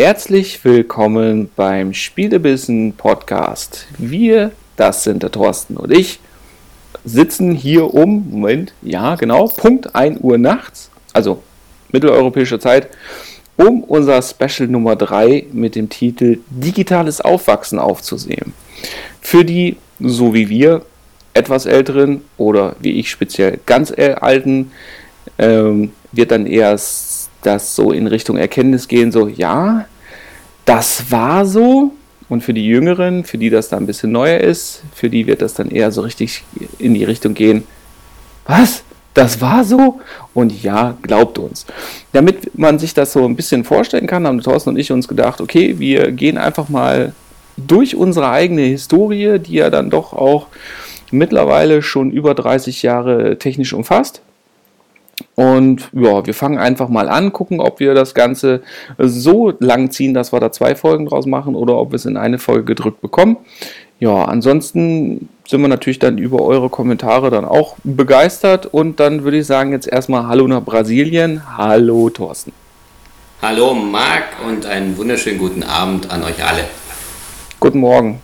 Herzlich willkommen beim Spielebissen Podcast. Wir, das sind der Thorsten und ich, sitzen hier um, Moment, ja genau, Punkt 1 Uhr nachts, also mitteleuropäische Zeit, um unser Special Nummer 3 mit dem Titel Digitales Aufwachsen aufzusehen. Für die, so wie wir, etwas älteren oder wie ich speziell ganz alten, ähm, wird dann erst das so in Richtung Erkenntnis gehen, so ja, das war so. Und für die Jüngeren, für die das da ein bisschen neuer ist, für die wird das dann eher so richtig in die Richtung gehen, was? Das war so? Und ja, glaubt uns. Damit man sich das so ein bisschen vorstellen kann, haben Thorsten und ich uns gedacht, okay, wir gehen einfach mal durch unsere eigene Historie, die ja dann doch auch mittlerweile schon über 30 Jahre technisch umfasst. Und ja, wir fangen einfach mal an, gucken, ob wir das Ganze so lang ziehen, dass wir da zwei Folgen draus machen oder ob wir es in eine Folge gedrückt bekommen. Ja, ansonsten sind wir natürlich dann über eure Kommentare dann auch begeistert und dann würde ich sagen jetzt erstmal Hallo nach Brasilien. Hallo Thorsten. Hallo Marc und einen wunderschönen guten Abend an euch alle. Guten Morgen.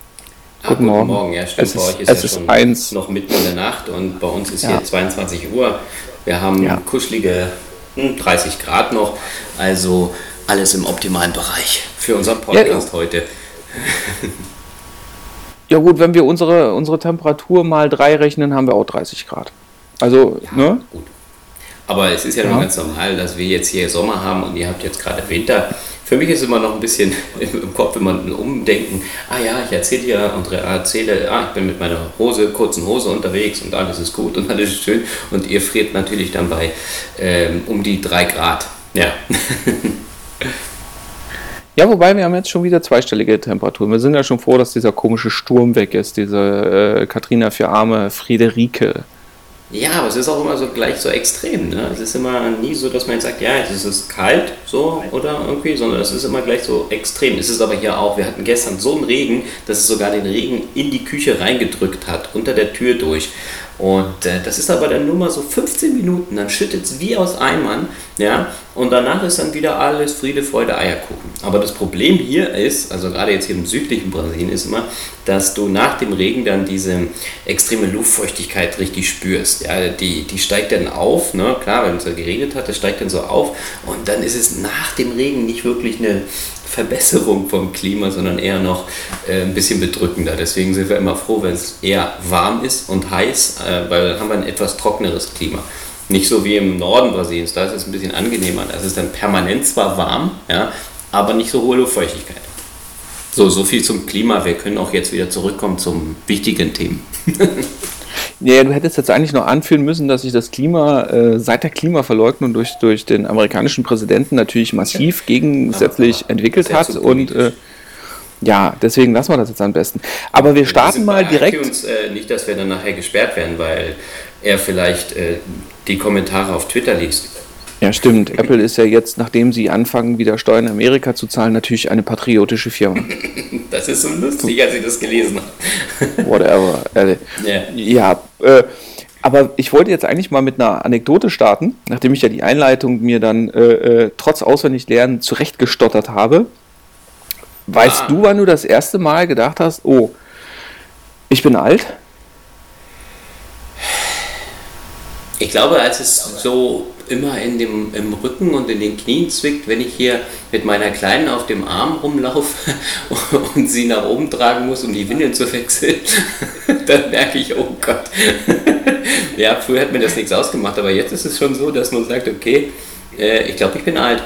Ah, guten, Morgen. Morgen. Ja, stimmt. Es bei euch ist, es ja ist schon eins. noch mitten in der Nacht und bei uns ist ja. hier 22 Uhr. Wir haben ja. kuschelige 30 hm, Grad noch, also alles im optimalen Bereich für unseren Podcast ja, heute. ja gut, wenn wir unsere, unsere Temperatur mal 3 rechnen, haben wir auch 30 Grad. Also, ja, ne? Gut. Aber es ist ja, ja. nur ganz normal, dass wir jetzt hier Sommer haben und ihr habt jetzt gerade Winter. Für mich ist immer noch ein bisschen im Kopf, wenn man umdenken, ah ja, ich erzähle ja und erzähle, ah, ich bin mit meiner Hose, kurzen Hose unterwegs und alles ist gut und alles ist schön und ihr friert natürlich dann bei ähm, um die drei Grad. Ja. Ja, wobei wir haben jetzt schon wieder zweistellige Temperaturen. Wir sind ja schon froh, dass dieser komische Sturm weg ist, diese äh, Katrina für arme Friederike. Ja, aber es ist auch immer so gleich so extrem. Ne? Es ist immer nie so, dass man jetzt sagt, ja, es ist kalt so oder irgendwie, sondern es ist immer gleich so extrem. Es ist aber hier auch, wir hatten gestern so einen Regen, dass es sogar den Regen in die Küche reingedrückt hat, unter der Tür durch. Und äh, das ist aber dann nur mal so 15 Minuten, dann schüttet es wie aus Eimern, ja, und danach ist dann wieder alles Friede, Freude, Eierkuchen. Aber das Problem hier ist, also gerade jetzt hier im südlichen Brasilien, ist immer, dass du nach dem Regen dann diese extreme Luftfeuchtigkeit richtig spürst. Ja, die, die steigt dann auf, ne? klar, wenn es ja geregnet hat, das steigt dann so auf und dann ist es nach dem Regen nicht wirklich eine Verbesserung vom Klima, sondern eher noch äh, ein bisschen bedrückender. Deswegen sind wir immer froh, wenn es eher warm ist und heiß, äh, weil dann haben wir ein etwas trockeneres Klima. Nicht so wie im Norden Brasiliens, da ist es ein bisschen angenehmer. Da ist es dann permanent zwar warm, ja, aber nicht so hohe Luftfeuchtigkeit. So, so viel zum Klima. Wir können auch jetzt wieder zurückkommen zum wichtigen Themen. Ja, du hättest jetzt eigentlich noch anführen müssen, dass sich das Klima äh, seit der Klimaverleugnung durch, durch den amerikanischen Präsidenten natürlich massiv gegensätzlich ja, entwickelt hat. Und äh, ja, deswegen lassen wir das jetzt am besten. Aber wir starten mal direkt. Uns, äh, nicht, dass wir dann nachher gesperrt werden, weil er vielleicht äh, die Kommentare auf Twitter liest. Ja, stimmt. Apple ist ja jetzt, nachdem sie anfangen, wieder Steuern in Amerika zu zahlen, natürlich eine patriotische Firma. Das ist so lustig, als ich das gelesen habe. Whatever. Äh, yeah. Ja, äh, aber ich wollte jetzt eigentlich mal mit einer Anekdote starten, nachdem ich ja die Einleitung mir dann äh, äh trotz Auswendiglernen zurechtgestottert habe. Weißt ah. du, wann du das erste Mal gedacht hast, oh, ich bin alt? Ich glaube, als es so immer in dem, im Rücken und in den Knien zwickt, wenn ich hier mit meiner Kleinen auf dem Arm rumlaufe und sie nach oben tragen muss, um die Windeln zu wechseln, dann merke ich, oh Gott. ja, früher hat mir das nichts ausgemacht, aber jetzt ist es schon so, dass man sagt, okay, äh, ich glaube, ich bin alt.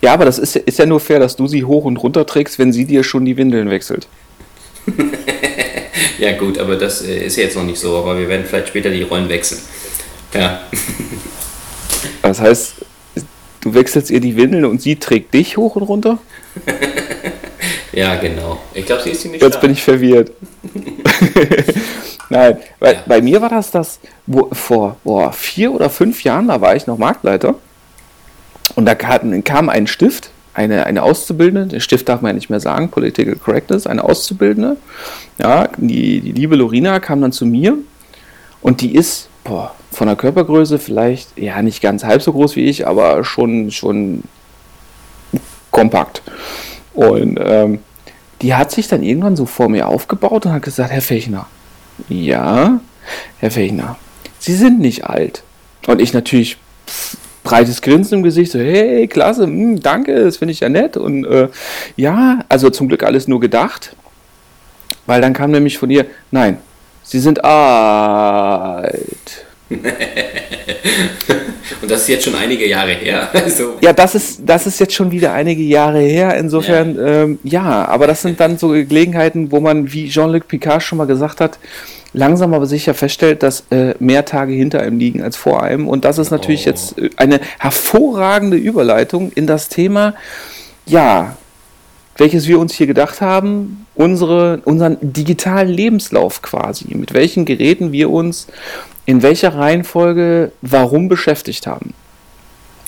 Ja, aber das ist, ist ja nur fair, dass du sie hoch und runter trägst, wenn sie dir schon die Windeln wechselt. ja gut, aber das äh, ist jetzt noch nicht so, aber wir werden vielleicht später die Rollen wechseln. Ja. Das heißt, du wechselst ihr die Windeln und sie trägt dich hoch und runter? ja, genau. Ich glaube, sie ist ziemlich Jetzt stark. bin ich verwirrt. Nein, weil ja. bei mir war das das, wo, vor boah, vier oder fünf Jahren, da war ich noch Marktleiter. Und da kam, kam ein Stift, eine, eine Auszubildende, den Stift darf man ja nicht mehr sagen, Political Correctness, eine Auszubildende. Ja, die, die liebe Lorina kam dann zu mir und die ist, boah, von der Körpergröße vielleicht, ja, nicht ganz halb so groß wie ich, aber schon, schon kompakt. Und ähm, die hat sich dann irgendwann so vor mir aufgebaut und hat gesagt, Herr Fechner, ja, Herr Fechner, Sie sind nicht alt. Und ich natürlich breites Grinsen im Gesicht, so, hey, klasse, mh, hm, danke, das finde ich ja nett. Und äh, ja, also zum Glück alles nur gedacht, weil dann kam nämlich von ihr, nein, Sie sind alt. Und das ist jetzt schon einige Jahre her. Also. Ja, das ist, das ist jetzt schon wieder einige Jahre her. Insofern, ja. Ähm, ja, aber das sind dann so Gelegenheiten, wo man, wie Jean-Luc Picard schon mal gesagt hat, langsam aber sicher feststellt, dass äh, mehr Tage hinter einem liegen als vor einem. Und das ist natürlich oh. jetzt äh, eine hervorragende Überleitung in das Thema, ja, welches wir uns hier gedacht haben, unsere, unseren digitalen Lebenslauf quasi, mit welchen Geräten wir uns in welcher Reihenfolge warum beschäftigt haben.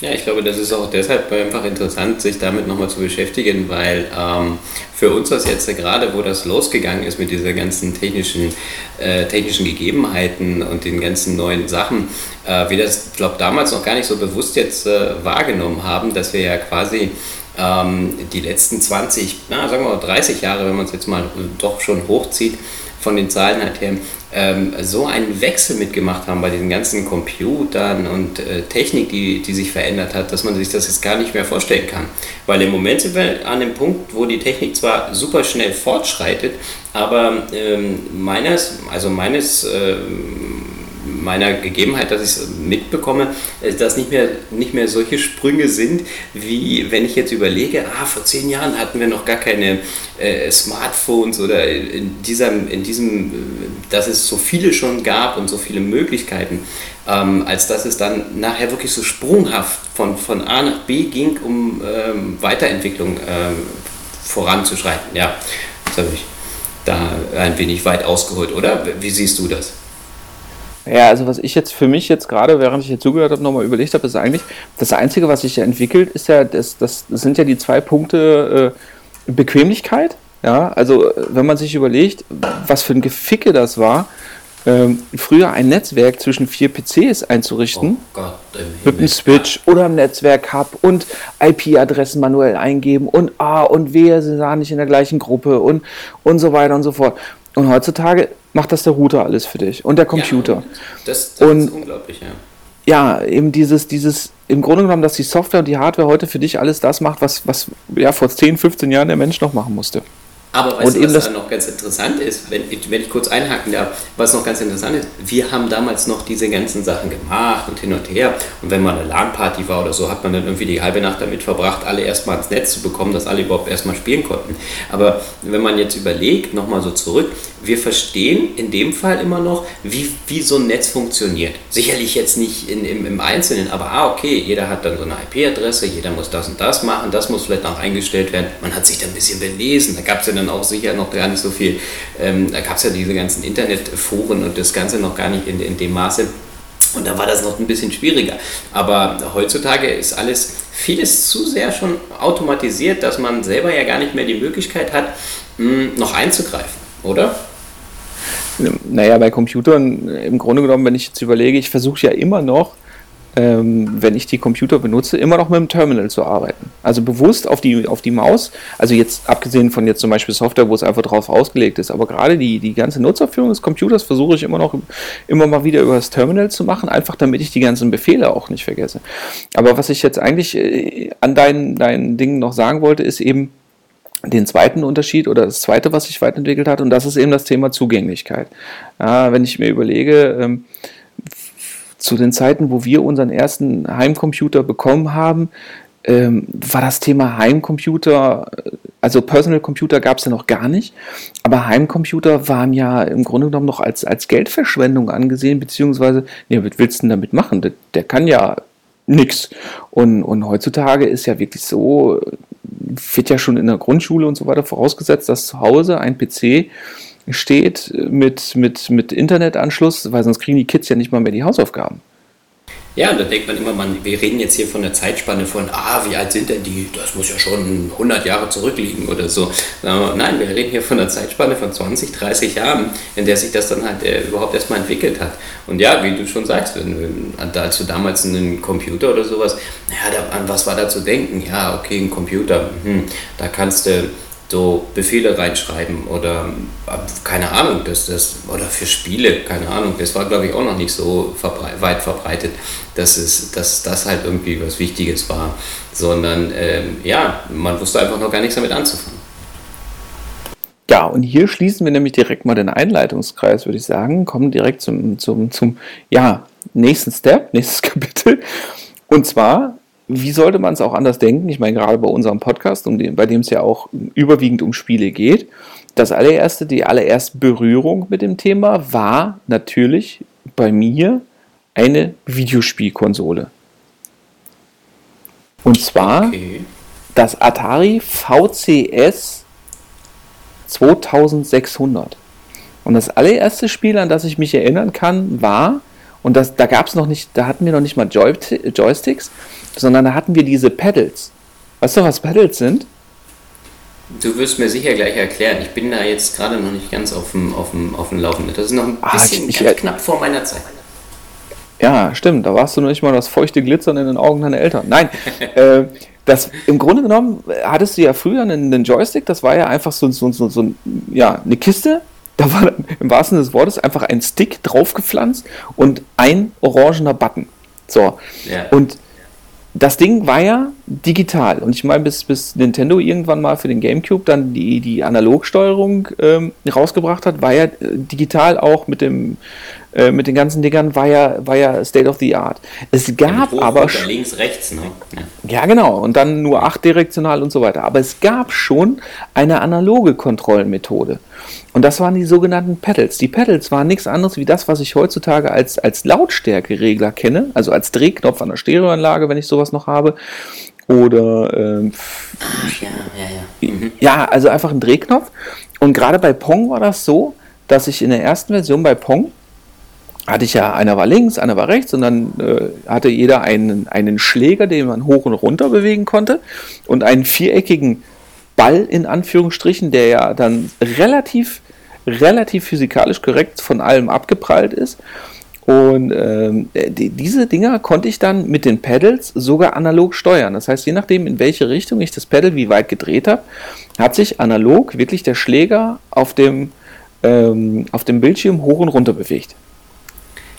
Ja, ich glaube, das ist auch deshalb einfach interessant, sich damit nochmal zu beschäftigen, weil ähm, für uns was jetzt gerade, wo das losgegangen ist mit dieser ganzen technischen, äh, technischen Gegebenheiten und den ganzen neuen Sachen, äh, wir das, glaube damals noch gar nicht so bewusst jetzt äh, wahrgenommen haben, dass wir ja quasi ähm, die letzten 20, na, sagen wir mal 30 Jahre, wenn man es jetzt mal doch schon hochzieht, von den Zahlen halt her, ähm, so einen Wechsel mitgemacht haben bei diesen ganzen Computern und äh, Technik, die, die sich verändert hat, dass man sich das jetzt gar nicht mehr vorstellen kann. Weil im Moment sind wir an dem Punkt, wo die Technik zwar super schnell fortschreitet, aber ähm, meines, also meines ähm, meiner Gegebenheit, dass ich es mitbekomme, äh, dass nicht mehr, nicht mehr solche Sprünge sind, wie wenn ich jetzt überlege, ah, vor zehn Jahren hatten wir noch gar keine äh, Smartphones oder in diesem, in diesem, äh, dass es so viele schon gab und so viele Möglichkeiten, ähm, als dass es dann nachher wirklich so sprunghaft von, von A nach B ging, um ähm, Weiterentwicklung ähm, voranzuschreiten. Ja, das habe ich da ein wenig weit ausgeholt, oder? Wie siehst du das? Ja, also was ich jetzt für mich jetzt gerade, während ich hier zugehört habe, nochmal überlegt habe, ist eigentlich, das Einzige, was sich ja entwickelt, ist ja, das, das, das sind ja die zwei Punkte äh, Bequemlichkeit. Ja, also wenn man sich überlegt, was für ein Geficke das war, ähm, früher ein Netzwerk zwischen vier PCs einzurichten, oh Gott, mit einem Switch oder einem Netzwerk-Hub und IP-Adressen manuell eingeben und A und W, sie sahen nicht in der gleichen Gruppe und, und so weiter und so fort. Und heutzutage macht das der Router alles für dich und der Computer. Ja, das, das und, ist unglaublich, ja. Ja, eben dieses, dieses, im Grunde genommen, dass die Software und die Hardware heute für dich alles das macht, was, was ja vor 10, 15 Jahren der Mensch noch machen musste. Aber weißt und du, was da noch ganz interessant ist, wenn, wenn ich kurz einhaken darf, was noch ganz interessant ist, wir haben damals noch diese ganzen Sachen gemacht und hin und her. Und wenn mal eine LAN-Party war oder so, hat man dann irgendwie die halbe Nacht damit verbracht, alle erstmal ins Netz zu bekommen, dass alle überhaupt erstmal spielen konnten. Aber wenn man jetzt überlegt, nochmal so zurück, wir verstehen in dem Fall immer noch, wie, wie so ein Netz funktioniert. Sicherlich jetzt nicht in, im, im Einzelnen, aber ah, okay, jeder hat dann so eine IP-Adresse, jeder muss das und das machen, das muss vielleicht auch eingestellt werden. Man hat sich dann ein bisschen belesen, da gab es ja dann auch sicher noch gar nicht so viel. Ähm, da gab es ja diese ganzen Internetforen und das Ganze noch gar nicht in, in dem Maße. Und da war das noch ein bisschen schwieriger. Aber heutzutage ist alles vieles zu sehr schon automatisiert, dass man selber ja gar nicht mehr die Möglichkeit hat, hm, noch einzugreifen, oder? Naja, bei Computern im Grunde genommen, wenn ich jetzt überlege, ich versuche ja immer noch ähm, wenn ich die Computer benutze, immer noch mit dem Terminal zu arbeiten. Also bewusst auf die, auf die Maus, also jetzt abgesehen von jetzt zum Beispiel Software, wo es einfach drauf ausgelegt ist, aber gerade die, die ganze Nutzerführung des Computers versuche ich immer noch immer mal wieder über das Terminal zu machen, einfach damit ich die ganzen Befehle auch nicht vergesse. Aber was ich jetzt eigentlich äh, an deinen, deinen Dingen noch sagen wollte, ist eben, den zweiten Unterschied oder das zweite, was sich weiterentwickelt hat, und das ist eben das Thema Zugänglichkeit. Ja, wenn ich mir überlege, ähm, zu den Zeiten, wo wir unseren ersten Heimcomputer bekommen haben, ähm, war das Thema Heimcomputer, also Personal Computer gab es ja noch gar nicht, aber Heimcomputer waren ja im Grunde genommen noch als, als Geldverschwendung angesehen, beziehungsweise, nee, was willst du denn damit machen? Der, der kann ja nichts. Und, und heutzutage ist ja wirklich so, wird ja schon in der Grundschule und so weiter vorausgesetzt, dass zu Hause ein PC steht mit, mit, mit Internetanschluss, weil sonst kriegen die Kids ja nicht mal mehr die Hausaufgaben. Ja, da denkt man immer, man, wir reden jetzt hier von der Zeitspanne von, ah, wie alt sind denn die? Das muss ja schon 100 Jahre zurückliegen oder so. Nein, wir reden hier von einer Zeitspanne von 20, 30 Jahren, in der sich das dann halt äh, überhaupt erstmal entwickelt hat. Und ja, wie du schon sagst, wenn, als du damals einen Computer oder sowas, ja, an was war da zu denken? Ja, okay, ein Computer, hm, da kannst du so Befehle reinschreiben oder äh, keine Ahnung, dass das oder für Spiele, keine Ahnung, das war glaube ich auch noch nicht so weit verbreitet, dass es, dass das halt irgendwie was Wichtiges war, sondern ähm, ja, man wusste einfach noch gar nichts damit anzufangen. Ja, und hier schließen wir nämlich direkt mal den Einleitungskreis, würde ich sagen, kommen direkt zum, zum, zum ja, nächsten Step, nächstes Kapitel. Und zwar wie sollte man es auch anders denken? Ich meine, gerade bei unserem Podcast, um den, bei dem es ja auch überwiegend um Spiele geht, das allererste, die allererste Berührung mit dem Thema war natürlich bei mir eine Videospielkonsole. Und zwar okay. das Atari VCS 2600. Und das allererste Spiel, an das ich mich erinnern kann, war, und das, da gab es noch nicht, da hatten wir noch nicht mal Joy Joysticks, sondern da hatten wir diese Pedals. Weißt du, was Pedals sind? Du wirst mir sicher gleich erklären. Ich bin da jetzt gerade noch nicht ganz auf dem, auf dem, auf dem Laufenden. Das ist noch ein ah, bisschen ich, ich, knapp vor meiner Zeit. Ja, stimmt. Da warst du noch nicht mal das feuchte Glitzern in den Augen deiner Eltern. Nein, äh, das, im Grunde genommen hattest du ja früher einen, einen Joystick. Das war ja einfach so, so, so, so ja, eine Kiste. Da war im wahrsten Sinne des Wortes einfach ein Stick draufgepflanzt und ein orangener Button. So. Ja. Und das Ding war ja digital. Und ich meine, bis, bis Nintendo irgendwann mal für den GameCube dann die, die Analogsteuerung ähm, rausgebracht hat, war ja äh, digital auch mit dem äh, mit den ganzen Dingern war ja, war ja State of the Art. Es gab ja, aber schon. Links, rechts, ne? Ja. ja, genau. Und dann nur acht direktional und so weiter. Aber es gab schon eine analoge Kontrollmethode. Und das waren die sogenannten Pedals. Die Pedals waren nichts anderes wie das, was ich heutzutage als, als Lautstärkeregler kenne, also als Drehknopf an der Stereoanlage, wenn ich sowas noch habe. Oder ähm, ja, ja, ja. Mhm. ja, also einfach ein Drehknopf. Und gerade bei Pong war das so, dass ich in der ersten Version bei Pong hatte ich ja, einer war links, einer war rechts und dann äh, hatte jeder einen, einen Schläger, den man hoch und runter bewegen konnte und einen viereckigen Ball in Anführungsstrichen, der ja dann relativ, relativ physikalisch korrekt von allem abgeprallt ist. Und ähm, die, diese Dinger konnte ich dann mit den Pedals sogar analog steuern. Das heißt, je nachdem, in welche Richtung ich das Pedal wie weit gedreht habe, hat sich analog wirklich der Schläger auf dem, ähm, auf dem Bildschirm hoch und runter bewegt.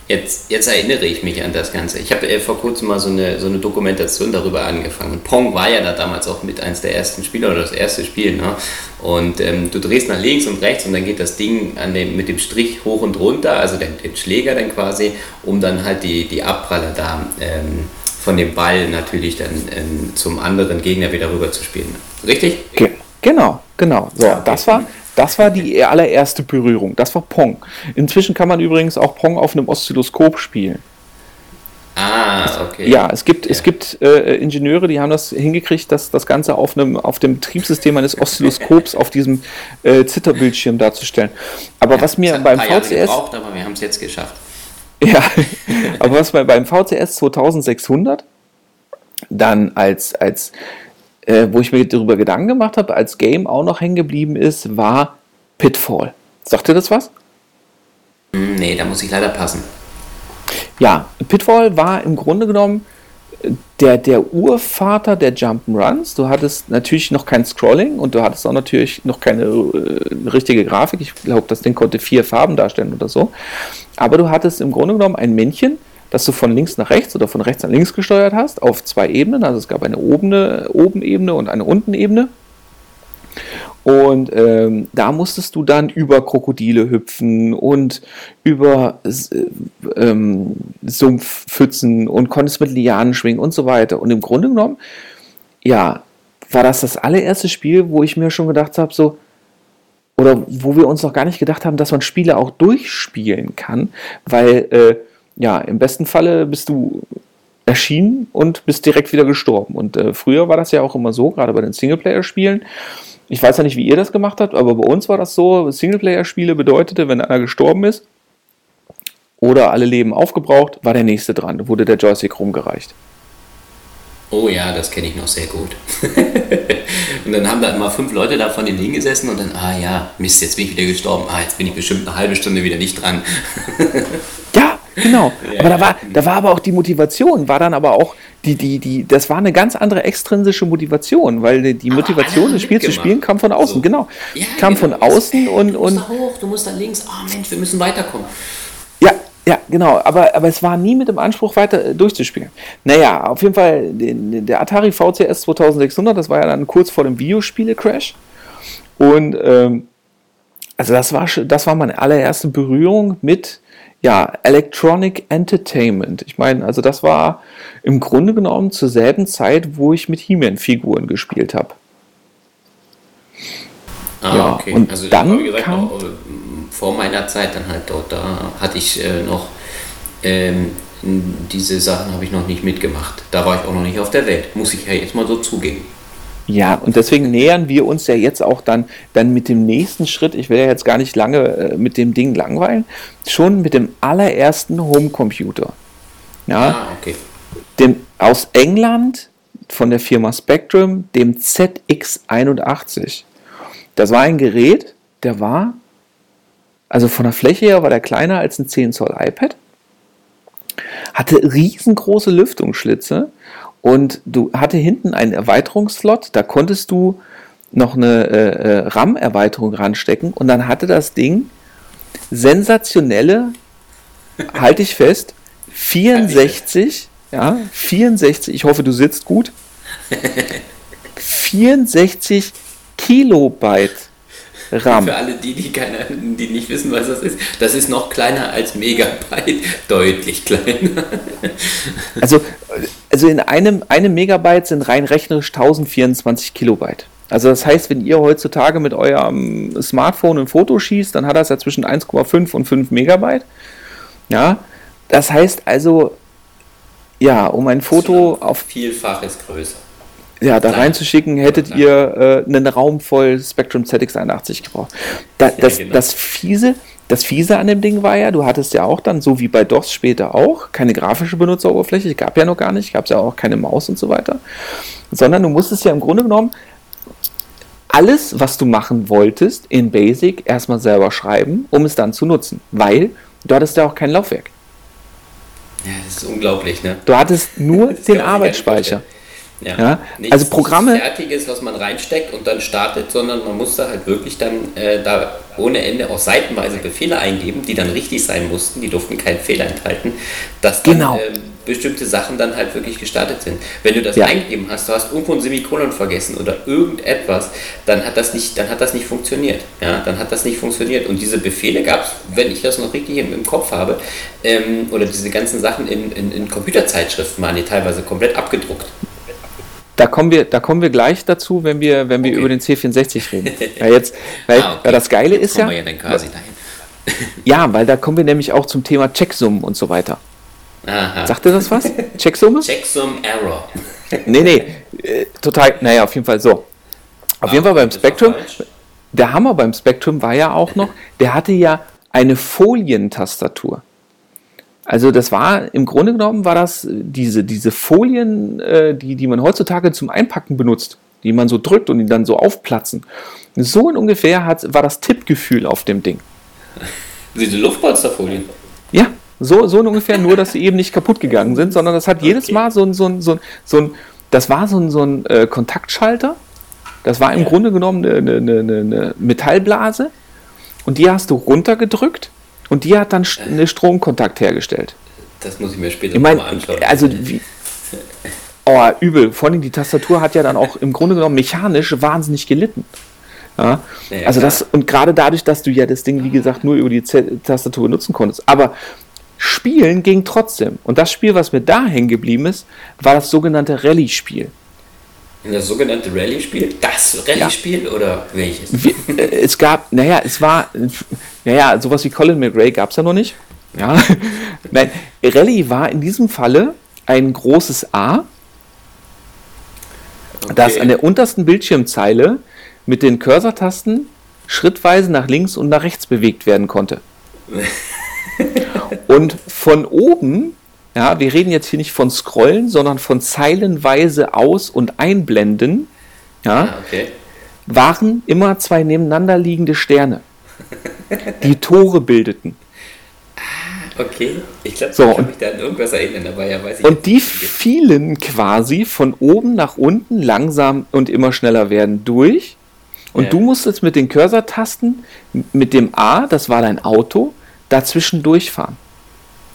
Jetzt, jetzt erinnere ich mich an das Ganze. Ich habe äh, vor kurzem mal so eine, so eine Dokumentation darüber angefangen. Pong war ja da damals auch mit eins der ersten Spiele oder das erste Spiel. Ne? Und ähm, du drehst nach links und rechts und dann geht das Ding dem, mit dem Strich hoch und runter, also den, den Schläger dann quasi, um dann halt die, die Abpraller da ähm, von dem Ball natürlich dann ähm, zum anderen Gegner wieder rüber zu spielen. Richtig? Ge genau, genau. So, ja, okay. das war das war die allererste Berührung. Das war Pong. Inzwischen kann man übrigens auch Pong auf einem Oszilloskop spielen. Ah, okay. Ja, es gibt, ja. es gibt äh, Ingenieure, die haben das hingekriegt, dass das Ganze auf, einem, auf dem Betriebssystem eines Oszilloskops auf diesem äh, Zitterbildschirm darzustellen. Aber ja, was mir beim VCS. Gebraucht, aber wir haben es jetzt geschafft. Ja, aber was mir beim VCS 2600 dann als, als äh, wo ich mir darüber Gedanken gemacht habe, als Game auch noch hängen geblieben ist, war Pitfall. Sagt ihr das was? Hm, nee, da muss ich leider passen. Ja, Pitfall war im Grunde genommen äh, der, der Urvater der Jump'n'Runs. Du hattest natürlich noch kein Scrolling und du hattest auch natürlich noch keine äh, richtige Grafik. Ich glaube, das Ding konnte vier Farben darstellen oder so. Aber du hattest im Grunde genommen ein Männchen, dass du von links nach rechts oder von rechts nach links gesteuert hast, auf zwei Ebenen. Also es gab eine obene, Obenebene und eine Untenebene. Und ähm, da musstest du dann über Krokodile hüpfen und über äh, ähm, Sumpfpfützen und konntest mit Lianen schwingen und so weiter. Und im Grunde genommen, ja, war das das allererste Spiel, wo ich mir schon gedacht habe, so, oder wo wir uns noch gar nicht gedacht haben, dass man Spiele auch durchspielen kann, weil äh, ja, im besten Falle bist du erschienen und bist direkt wieder gestorben. Und äh, früher war das ja auch immer so, gerade bei den Singleplayer-Spielen. Ich weiß ja nicht, wie ihr das gemacht habt, aber bei uns war das so, Singleplayer-Spiele bedeutete, wenn einer gestorben ist oder alle Leben aufgebraucht, war der nächste dran. Da wurde der Joystick rumgereicht. Oh ja, das kenne ich noch sehr gut. und dann haben da immer fünf Leute da von den Dingen gesessen und dann, ah ja, Mist, jetzt bin ich wieder gestorben. Ah, jetzt bin ich bestimmt eine halbe Stunde wieder nicht dran. ja, genau. Ja, aber da war, da war aber auch die Motivation, war dann aber auch die, die, die, das war eine ganz andere extrinsische Motivation, weil die Motivation, das Spiel zu spielen, kam von außen, so. genau. Ja, kam genau. von außen und. Du musst da hoch, du musst da links, oh Mensch, wir müssen weiterkommen. Ja, genau, aber, aber es war nie mit dem Anspruch, weiter äh, durchzuspielen. Naja, auf jeden Fall, der Atari VCS 2600, das war ja dann kurz vor dem Videospiele-Crash. Und ähm, also das war, das war meine allererste Berührung mit ja, Electronic Entertainment. Ich meine, also das war im Grunde genommen zur selben Zeit, wo ich mit He-Man-Figuren gespielt habe. Ah, ja, okay. Und also, dann gesagt, kam, auch, vor meiner Zeit dann halt dort, da hatte ich äh, noch ähm, diese Sachen habe ich noch nicht mitgemacht. Da war ich auch noch nicht auf der Welt, muss ich ja jetzt mal so zugeben. Ja, und deswegen nähern wir uns ja jetzt auch dann, dann mit dem nächsten Schritt, ich will ja jetzt gar nicht lange äh, mit dem Ding langweilen, schon mit dem allerersten Homecomputer. Ja, ah, okay. Dem, aus England von der Firma Spectrum, dem ZX81. Das war ein Gerät, der war also von der Fläche her war der kleiner als ein 10 Zoll iPad, hatte riesengroße Lüftungsschlitze und du hatte hinten einen Erweiterungsslot, da konntest du noch eine äh, äh RAM-Erweiterung ranstecken und dann hatte das Ding sensationelle, halte ich fest, 64, ja, 64, ich hoffe, du sitzt gut, 64 Kilobyte RAM. Für alle die, die, keine, die nicht wissen, was das ist, das ist noch kleiner als Megabyte, deutlich kleiner. Also, also in einem, einem Megabyte sind rein rechnerisch 1024 Kilobyte. Also das heißt, wenn ihr heutzutage mit eurem Smartphone ein Foto schießt, dann hat das ja zwischen 1,5 und 5 Megabyte. Ja, das heißt also, ja, um ein Foto auf Vielfaches größer ja, da reinzuschicken, hättet ihr äh, einen Raum voll Spectrum ZX81 gebraucht. Da, das, genau. das, fiese, das Fiese an dem Ding war ja, du hattest ja auch dann, so wie bei DOS später auch, keine grafische Benutzeroberfläche, gab ja noch gar nicht, gab es ja auch keine Maus und so weiter, sondern du musstest ja im Grunde genommen alles, was du machen wolltest, in Basic erstmal selber schreiben, um es dann zu nutzen, weil du hattest ja auch kein Laufwerk. Ja, das ist unglaublich, ne? Du hattest nur den Arbeitsspeicher. Ja. ja? also Programme. Fertiges, was man reinsteckt und dann startet, sondern man musste halt wirklich dann äh, da ohne Ende auch seitenweise Befehle eingeben, die dann richtig sein mussten, die durften keinen Fehler enthalten, dass dann genau. äh, bestimmte Sachen dann halt wirklich gestartet sind. Wenn du das ja. eingegeben hast, du hast irgendwo ein Semikolon vergessen oder irgendetwas, dann hat das nicht, dann hat das nicht funktioniert. Ja, dann hat das nicht funktioniert. Und diese Befehle gab es, wenn ich das noch richtig im, im Kopf habe, ähm, oder diese ganzen Sachen in, in, in Computerzeitschriften waren die teilweise komplett abgedruckt. Da kommen wir, da kommen wir gleich dazu, wenn wir, wenn wir okay. über den C64 reden. ja, jetzt, weil, ah, okay. weil das Geile jetzt ist ja. ja, weil da kommen wir nämlich auch zum Thema Checksummen und so weiter. Aha. Sagt ihr das was? Checksumme? Checksum Error. nee, nee, äh, total, naja, auf jeden Fall so. Auf ah, jeden Fall beim Spectrum, der Hammer beim Spectrum war ja auch noch, der hatte ja eine Folientastatur. Also das war, im Grunde genommen war das diese, diese Folien, äh, die, die man heutzutage zum Einpacken benutzt, die man so drückt und die dann so aufplatzen. So in ungefähr hat, war das Tippgefühl auf dem Ding. Diese Luftpolsterfolien? Ja, so, so in ungefähr, nur dass sie eben nicht kaputt gegangen sind, sondern das hat okay. jedes Mal so ein, so ein, so ein, so ein das war so ein, so ein äh, Kontaktschalter. Das war im ja. Grunde genommen eine, eine, eine, eine Metallblase und die hast du runtergedrückt und die hat dann einen Stromkontakt hergestellt. Das muss ich mir später ich mein, mal anschauen. Also wie, oh, übel. Vor allem die Tastatur hat ja dann auch im Grunde genommen mechanisch wahnsinnig gelitten. Ja? ja also das, und gerade dadurch, dass du ja das Ding, wie gesagt, nur über die Z Tastatur nutzen konntest. Aber Spielen ging trotzdem. Und das Spiel, was mir da hängen geblieben ist, war das sogenannte Rallye-Spiel. Das sogenannte Rallye-Spiel? Das Rallye-Spiel ja. oder welches? Es gab, naja, es war, naja, sowas wie Colin McRae gab es ja noch nicht. Ja. Nein, Rallye war in diesem Falle ein großes A, okay. das an der untersten Bildschirmzeile mit den Cursor-Tasten schrittweise nach links und nach rechts bewegt werden konnte. Und von oben, ja, wir reden jetzt hier nicht von Scrollen, sondern von zeilenweise Aus- und Einblenden, ja, Ah, okay. waren immer zwei nebeneinander liegende Sterne, die Tore bildeten. Okay. Ich glaube, So, ich kann mich da an irgendwas erinnern, aber ja, weiß ich Und die fielen quasi von oben nach unten langsam und immer schneller werden durch. Und Ja. du musstest mit den Cursor-Tasten, mit dem A, das war dein Auto, dazwischen durchfahren.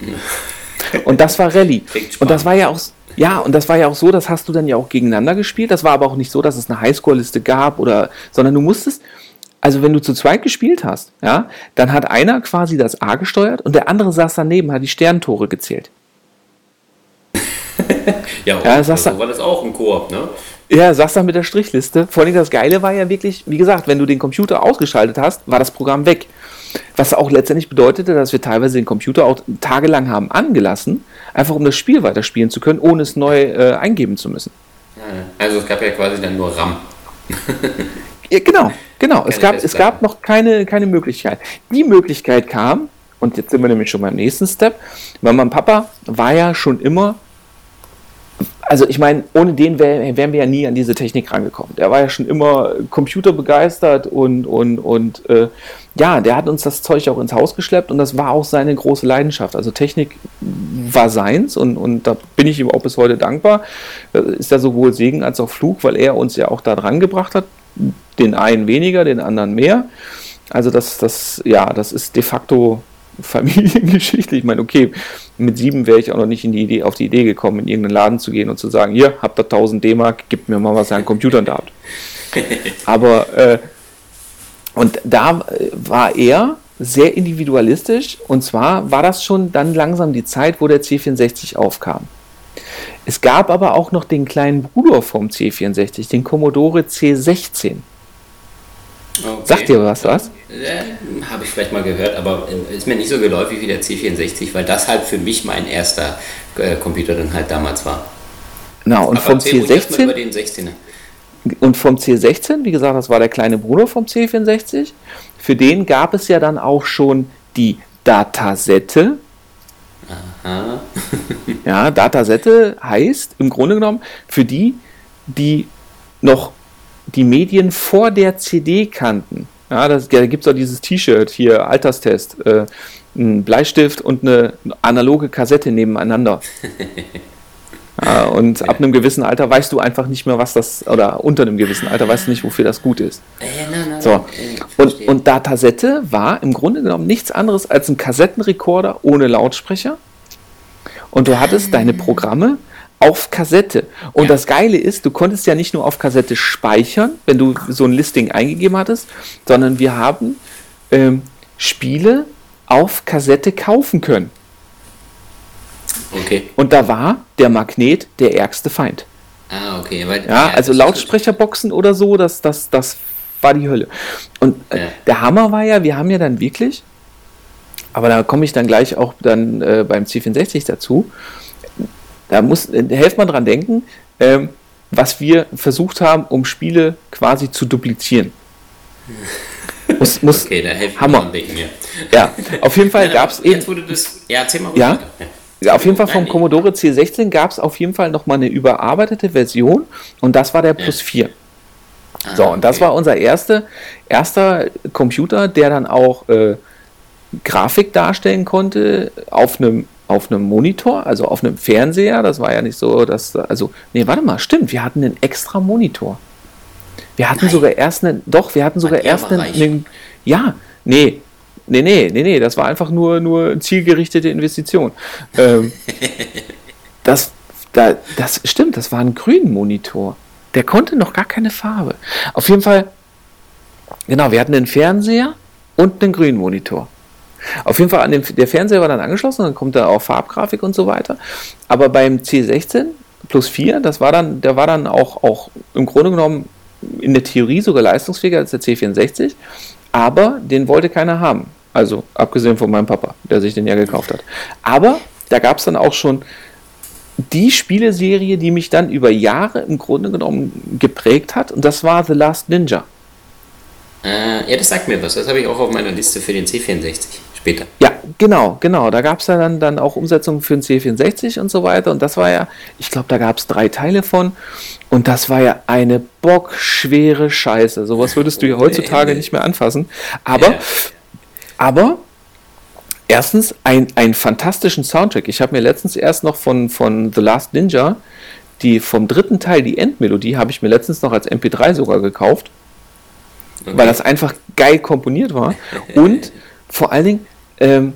Und das war Rallye. Und das war ja auch, ja, und das war ja auch so, das hast du dann ja auch gegeneinander gespielt. Das war aber auch nicht so, dass es eine Highscore-Liste gab oder, sondern du musstest, also wenn du zu zweit gespielt hast, ja, dann hat einer quasi das A gesteuert und der andere saß daneben, hat die Sterntore gezählt. Ja, Ja, so du- war das auch im Koop, ne? Ja, saß da mit der Strichliste. Vor allem das Geile war ja wirklich, wie gesagt, wenn du den Computer ausgeschaltet hast, war das Programm weg. Was auch letztendlich bedeutete, dass wir teilweise den Computer auch tagelang haben angelassen, einfach um das Spiel weiterspielen zu können, ohne es neu äh, eingeben zu müssen. Also es gab ja quasi dann nur RAM. Ja, genau, genau. Es gab, es gab noch keine, keine Möglichkeit. Die Möglichkeit kam, und jetzt sind wir nämlich schon beim nächsten Step, weil mein Papa war ja schon immer, also ich meine, ohne den wär, wären wir ja nie an diese Technik rangekommen. Der war ja schon immer computerbegeistert und, und, und äh, ja, der hat uns das Zeug auch ins Haus geschleppt und das war auch seine große Leidenschaft. Also Technik war seins und, und da bin ich ihm auch bis heute dankbar. Äh, Ist ja sowohl Segen als auch Fluch, weil er uns ja auch da dran gebracht hat. Den einen weniger, den anderen mehr. Also das, das, ja, das ist de facto Familiengeschichte. Ich meine, okay, mit sieben wäre ich auch noch nicht in die Idee, auf die Idee gekommen, in irgendeinen Laden zu gehen und zu sagen, hier, habt ihr 1000 D-Mark, gebt mir mal, was ihr an Computern da habt. Aber, äh, und da äh, war er sehr individualistisch und zwar war das schon dann langsam die Zeit, wo der C64 aufkam. Es gab aber auch noch den kleinen Bruder vom C64, den Commodore C16. Okay. Sagt dir was, was? Äh, Habe ich vielleicht mal gehört, aber äh, ist mir nicht so geläufig wie der C64, weil das halt für mich mein erster äh, Computer dann halt damals war. Genau, und aber vom erzähl ruhig erst mal über C16 den 16er. und vom C16, wie gesagt, das war der kleine Bruder vom C64. Für den gab es ja dann auch schon die Datasette. Aha. Ja, Datasette heißt im Grunde genommen für die, die noch die Medien vor der CD kannten. Ja, das, da gibt es auch dieses T-Shirt hier, Alterstest, äh, ein Bleistift und eine analoge Kassette nebeneinander. Ja, und ab einem gewissen Alter weißt du einfach nicht mehr, was das, oder unter einem gewissen Alter weißt du nicht, wofür das gut ist. So, und, und Datasette war im Grunde genommen nichts anderes als ein Kassettenrekorder ohne Lautsprecher. Und du hattest deine Programme auf Kassette. Und Ja. das Geile ist, du konntest ja nicht nur auf Kassette speichern, wenn du so ein Listing eingegeben hattest, sondern wir haben ähm, Spiele auf Kassette kaufen können. Okay. Und da war der Magnet der ärgste Feind. Ah, okay. Weil, Ja, also das- Lautsprecherboxen oder so, das, das, das war die Hölle. Und äh, Ja. der Hammer war ja, wir haben ja dann wirklich, aber da komme ich dann gleich auch dann äh, beim C64 dazu, da muss, äh, helft man dran denken, ähm, was wir versucht haben, um Spiele quasi zu duplizieren. Muss, muss, Okay, da helfe ich Hammer. mir am Denken, ja. Ja, auf jeden Fall gab es eben, Jetzt wurde das. Ja, erzähl mal Ja? ja, auf jeden Fall vom Nein, Commodore C16 gab es auf jeden Fall nochmal eine überarbeitete Version und das war der Plus 4. Ah, So, und das okay. war unser erste, erster Computer, der dann auch äh, Grafik darstellen konnte auf einem auf einem Monitor, also auf einem Fernseher. Das war ja nicht so, dass, also, nee, warte mal, stimmt, wir hatten einen extra Monitor. Wir hatten Nein. sogar erst einen, doch, wir hatten sogar erst einen, einen, ja, nee, nee, nee, nee, nee, das war einfach nur, nur zielgerichtete Investition. Ähm, das, da, das stimmt, das war ein grünen Monitor. Der konnte noch gar keine Farbe. Auf jeden Fall, genau, wir hatten den Fernseher und einen grünen Monitor. Auf jeden Fall, an dem, der Fernseher war dann angeschlossen, dann kommt da auch Farbgrafik und so weiter. Aber beim C16 plus 4, das war dann, der war dann auch, auch im Grunde genommen in der Theorie sogar leistungsfähiger als der C64, aber den wollte keiner haben. Also abgesehen von meinem Papa, der sich den ja gekauft hat. Aber da gab es dann auch schon die Spieleserie, die mich dann über Jahre im Grunde genommen geprägt hat, und das war The Last Ninja. Äh, ja, das sagt mir was. Das habe ich auch auf meiner Liste für den C64 später. Ja, genau, genau. Da gab es ja dann, dann auch Umsetzungen für den C64 und so weiter. Und das war ja, ich glaube, da gab es drei Teile von. Und das war ja eine bockschwere Scheiße. Sowas würdest du ja heutzutage nicht mehr anfassen. Aber, ja. aber erstens ein, einen fantastischen Soundtrack. Ich habe mir letztens erst noch von, von The Last Ninja die vom dritten Teil, die Endmelodie, habe ich mir letztens noch als MP3 sogar gekauft, okay. weil das einfach geil komponiert war. Und vor allen Dingen, ähm,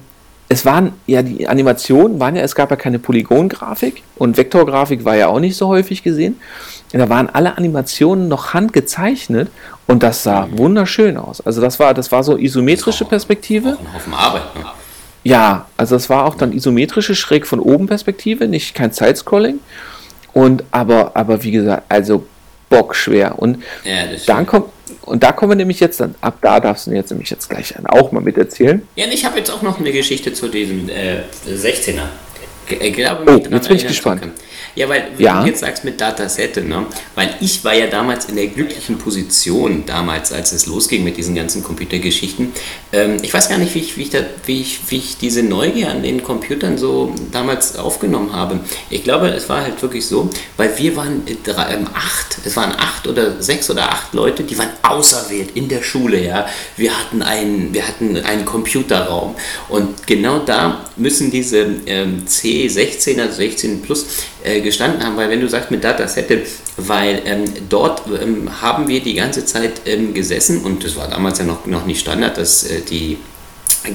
es waren ja die Animationen, waren ja, es gab ja keine Polygongrafik und Vektorgrafik war ja auch nicht so häufig gesehen. Und da waren alle Animationen noch handgezeichnet und das sah mhm. wunderschön aus. Also das war, das war so isometrische Perspektive. Auch ein Haufen Arbeit, ne? Ja, also es war auch dann isometrische schräg von oben Perspektive, nicht kein Sidescrolling. Und aber, aber wie gesagt, also bockschwer. Und ja, dann kommt, und da kommen wir nämlich jetzt dann, ab da darfst du jetzt nämlich jetzt gleich auch mal miterzählen. Ja, und ich habe jetzt auch noch eine Geschichte zu diesem äh, 16er. Ich glaube, oh, jetzt bin ich gespannt. Ja, weil, wie ja. du jetzt sagst mit Datasette, ne? weil ich war ja damals in der glücklichen Position, damals, als es losging mit diesen ganzen Computergeschichten. Ähm, ich weiß gar nicht, wie ich, wie, ich da, wie, ich, wie ich diese Neugier an den Computern so damals aufgenommen habe. Ich glaube, es war halt wirklich so, weil wir waren drei, ähm, acht, es waren acht oder sechs oder acht Leute, die waren auserwählt in der Schule, ja. Wir hatten einen, wir hatten einen Computerraum und genau da müssen diese ähm, C16, also 16 plus, äh, gestanden haben, weil wenn du sagst mit Datasette, weil ähm, dort ähm, haben wir die ganze Zeit ähm, gesessen und das war damals ja noch, noch nicht Standard, dass äh, die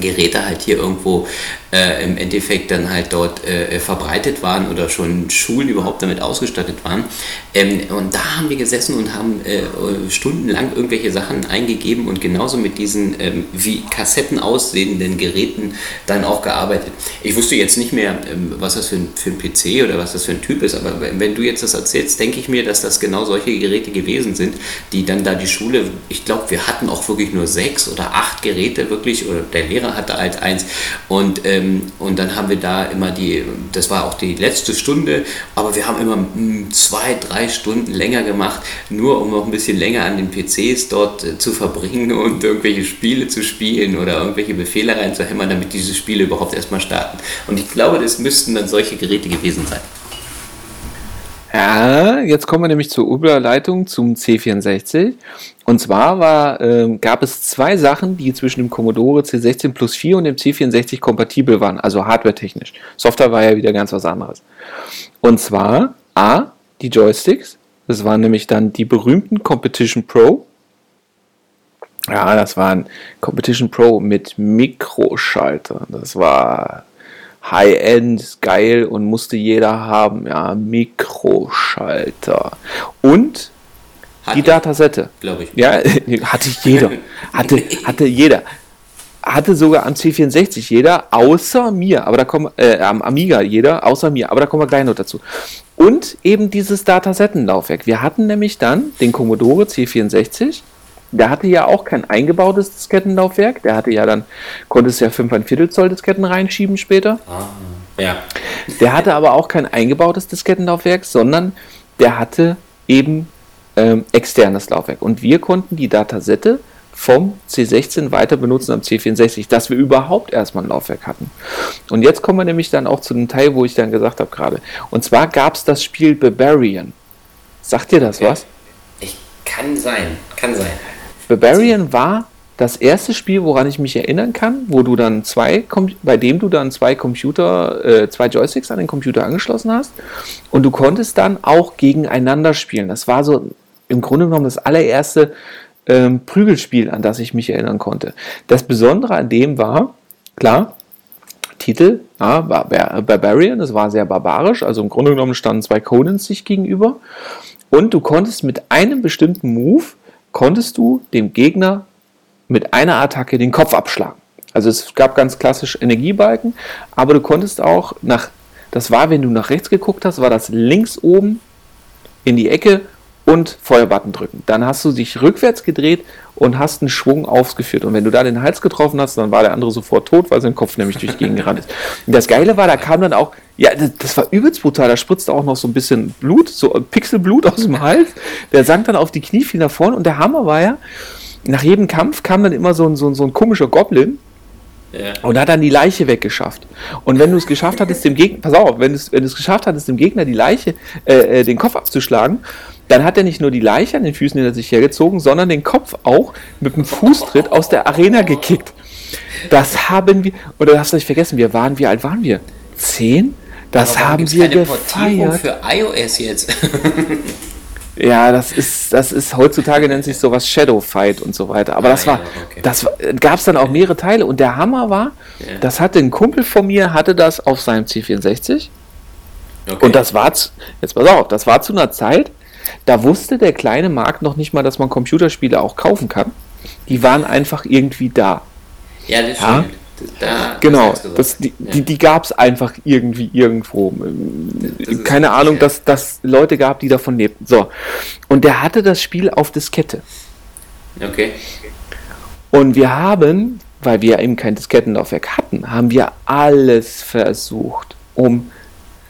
Geräte halt hier irgendwo äh, im Endeffekt dann halt dort äh, verbreitet waren oder schon Schulen überhaupt damit ausgestattet waren. Ähm, und da haben wir gesessen und haben äh, stundenlang irgendwelche Sachen eingegeben und genauso mit diesen ähm, wie Kassetten aussehenden Geräten dann auch gearbeitet. Ich wusste jetzt nicht mehr, ähm, was das für ein, für ein PC oder was das für ein Typ ist, aber wenn du jetzt das erzählst, denke ich mir, dass das genau solche Geräte gewesen sind, die dann da die Schule, ich glaube, wir hatten auch wirklich nur sechs oder acht Geräte wirklich, oder der Lehrer hatte halt eins und äh, ähm, und dann haben wir da immer die, das war auch die letzte Stunde, aber wir haben immer hm, zwei, drei Stunden länger gemacht, nur um noch ein bisschen länger an den PCs dort äh, zu verbringen und irgendwelche Spiele zu spielen oder irgendwelche Befehle reinzuhämmern, damit diese Spiele überhaupt erstmal starten. Und ich glaube, das müssten dann solche Geräte gewesen sein. Ja, jetzt kommen wir nämlich zur Überleitung zum C64. Und zwar war, äh, gab es zwei Sachen, die zwischen dem Commodore C16 Plus 4 und dem C64 kompatibel waren, also hardware-technisch. Software war ja wieder ganz was anderes. Und zwar A, die Joysticks. Das waren nämlich dann die berühmten Competition Pro. Ja, das waren Competition Pro mit Mikroschalter. Das war High-End, geil und musste jeder haben. Ja, Mikroschalter. Und hatte die Datasette. Glaube ich. Ja, hatte jeder. Hatte, hatte jeder. Hatte sogar am C64 jeder, außer mir. Aber da kommen, äh, am Amiga jeder, außer mir. Aber da kommen wir gleich noch dazu. Und eben dieses Datasettenlaufwerk. Wir hatten nämlich dann den Commodore C64 der hatte ja auch kein eingebautes Diskettenlaufwerk. Der hatte ja dann, konnte es ja 5,25 Zoll Disketten reinschieben später. Ah, ja. Der hatte aber auch kein eingebautes Diskettenlaufwerk, sondern der hatte eben ähm, externes Laufwerk. Und wir konnten die Datasette vom C16 weiter benutzen am C64, dass wir überhaupt erstmal ein Laufwerk hatten. Und jetzt kommen wir nämlich dann auch zu dem Teil, wo ich dann gesagt habe gerade. Und zwar gab es das Spiel Barbarian. Sagt dir das okay. was? Ich kann sein, kann sein. Barbarian war das erste Spiel, woran ich mich erinnern kann, wo du dann zwei, bei dem du dann zwei Computer, äh, zwei Joysticks an den Computer angeschlossen hast und du konntest dann auch gegeneinander spielen. Das war so im Grunde genommen das allererste ähm, Prügelspiel, an das ich mich erinnern konnte. Das Besondere an dem war, klar, Titel, ja, Barbarian, das war sehr barbarisch, also im Grunde genommen standen zwei Conans sich gegenüber und du konntest mit einem bestimmten Move konntest du dem Gegner mit einer Attacke den Kopf abschlagen. Also es gab ganz klassisch Energiebalken, aber du konntest auch nach, das war, wenn du nach rechts geguckt hast, war das links oben in die Ecke und Feuerbutton drücken. Dann hast du dich rückwärts gedreht und hast einen Schwung ausgeführt. Und wenn du da den Hals getroffen hast, dann war der andere sofort tot, weil sein Kopf nämlich durch die Gegend gerannt ist. Und das Geile war, da kam dann auch, ja, das war übelst brutal, da spritzte auch noch so ein bisschen Blut, so Pixelblut aus dem Hals. Der sank dann auf die Knie, fiel nach vorne und der Hammer war ja, nach jedem Kampf kam dann immer so ein, so ein, so ein komischer Goblin Ja. Und hat dann die Leiche weggeschafft. Und wenn du es geschafft hattest, dem Gegner, pass auf, wenn du es, wenn du es geschafft hattest, dem Gegner die Leiche, äh, äh den Kopf abzuschlagen, dann hat er nicht nur die Leiche an den Füßen hinter sich hergezogen, sondern den Kopf auch mit dem Fußtritt aus der Arena gekickt. Das haben wir, oder hast du nicht vergessen, wir waren, wie alt waren wir? Zehn? Das Aber haben wir gefeiert. für iOS jetzt. Ja, das ist, das ist, heutzutage nennt sich sowas Shadow Fight und so weiter. Aber ah, das war, ja, okay. das gab es dann auch mehrere Teile. Und der Hammer war, ja. das hatte ein Kumpel von mir, hatte das auf seinem C64. Okay. Und das war, jetzt pass auf, das war zu einer Zeit, da wusste der kleine Markt noch nicht mal, dass man Computerspiele auch kaufen kann. Die waren einfach irgendwie da. Ja, das ja? stimmt. Da, genau, das, die, ja. die, die gab es einfach irgendwie irgendwo. Keine Ahnung, dass das Leute gab, die davon lebten. So. Und der hatte das Spiel auf Diskette. Okay. Und wir haben, weil wir eben kein Diskettenlaufwerk hatten, haben wir alles versucht, um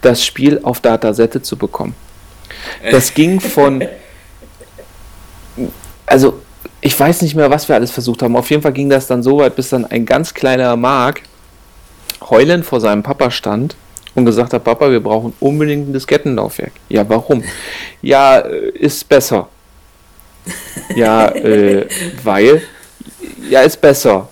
das Spiel auf Datasette zu bekommen. Das ging von. Also, ich weiß nicht mehr, was wir alles versucht haben. Auf jeden Fall ging das dann so weit, bis dann ein ganz kleiner Mark heulend vor seinem Papa stand und gesagt hat, Papa, wir brauchen unbedingt ein Diskettenlaufwerk. Ja, warum? Ja, äh, ist besser. Ja, äh, weil, ja, ist besser.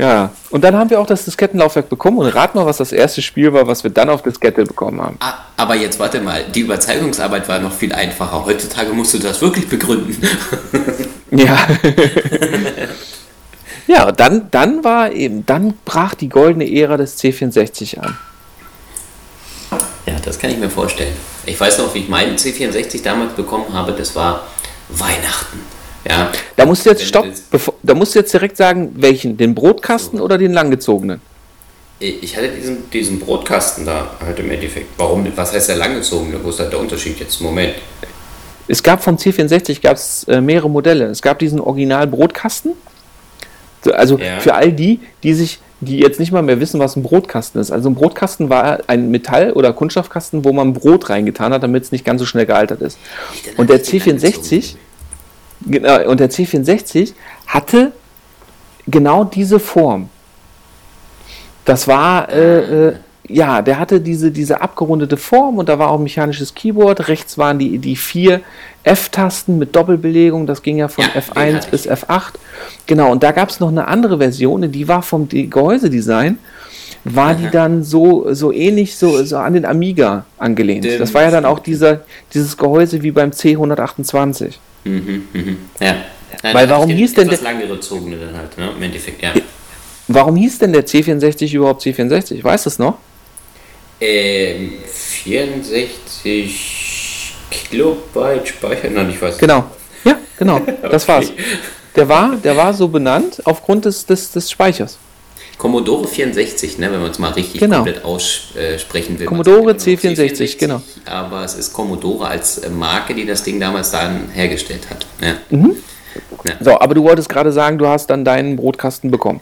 Ja, und dann haben wir auch das Diskettenlaufwerk bekommen und rat mal, was das erste Spiel war, was wir dann auf Diskette bekommen haben. Ah, aber jetzt warte mal, die Überzeugungsarbeit war noch viel einfacher. Heutzutage musst du das wirklich begründen. ja. ja, dann, dann war eben, dann brach die goldene Ära des C64 an. Ja, das kann ich mir vorstellen. Ich weiß noch, wie ich meinen C64 damals bekommen habe, das war Weihnachten. Ja. Da musst du jetzt, stopp, bevor, da musst du jetzt direkt sagen, welchen? Den Brotkasten so. oder den langgezogenen? Ich hatte diesen, diesen Brotkasten da halt im Endeffekt. Warum, was heißt der langgezogene? Wo ist da der Unterschied jetzt? Moment. Es gab vom C64 gab es äh, mehrere Modelle. Es gab diesen Original Brotkasten. Also ja. für all die, die sich, die jetzt nicht mal mehr wissen, was ein Brotkasten ist. Also ein Brotkasten war ein Metall- oder Kunststoffkasten, wo man Brot reingetan hat, damit es nicht ganz so schnell gealtert ist. Und der C64, Genau, und der C64 hatte genau diese Form. Das war, äh, äh, ja, der hatte diese, diese abgerundete Form und da war auch ein mechanisches Keyboard. Rechts waren die, die vier F-Tasten mit Doppelbelegung, das ging ja von ja, F1 bis F8. Genau, und da gab es noch eine andere Version, die war vom Gehäusedesign, war die dann so, so ähnlich so, so an den Amiga angelehnt. Das war ja dann auch dieser, dieses Gehäuse wie beim C128. Mhm, mhm. Ja. Nein, Weil warum hieß denn der. langgezogene dann halt, ne? Im Endeffekt, ja. Warum hieß denn der C64 überhaupt C64? Weißt du es noch? Ähm, 64 Kilobyte Speicher, nein, ich weiß Genau. Ja, genau. Das okay. war's. Der war, der war so benannt aufgrund des, des, des Speichers. Commodore 64, ne, wenn man es mal richtig genau. komplett aussprechen will. Commodore C64, genau. Aber es ist Commodore als Marke, die das Ding damals dann hergestellt hat. Ja. Mhm. Ja. So, aber du wolltest gerade sagen, du hast dann deinen Brotkasten bekommen.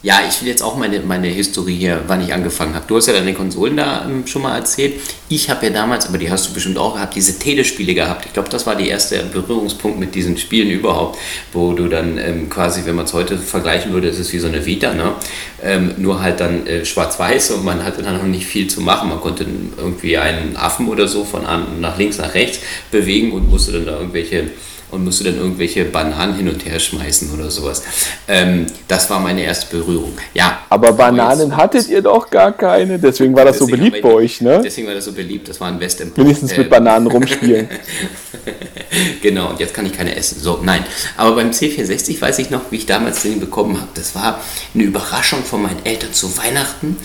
Ja, ich will jetzt auch meine, meine Historie hier, wann ich angefangen habe. Du hast ja deine Konsolen da ähm, schon mal erzählt. Ich habe ja damals, aber die hast du bestimmt auch gehabt, diese Telespiele gehabt. Ich glaube, das war der erste Berührungspunkt mit diesen Spielen überhaupt, wo du dann ähm, quasi, wenn man es heute vergleichen würde, ist es wie so eine Vita, ne? Ähm, nur halt dann äh, schwarz-weiß und man hatte dann noch nicht viel zu machen. Man konnte irgendwie einen Affen oder so von nach links nach rechts bewegen und musste dann da irgendwelche und musste dann irgendwelche Bananen hin und her schmeißen oder sowas. Ähm, das war meine erste Berührung. Ja. Aber Bananen hattet ihr doch gar keine, deswegen war das deswegen so beliebt bei euch, ne? Deswegen war das so beliebt, das war ein West Wenigstens mit Bananen rumspielen. genau, und jetzt kann ich keine essen. So, nein. Aber beim C64 weiß ich noch, wie ich damals den bekommen habe. Das war eine Überraschung von meinen Eltern zu Weihnachten.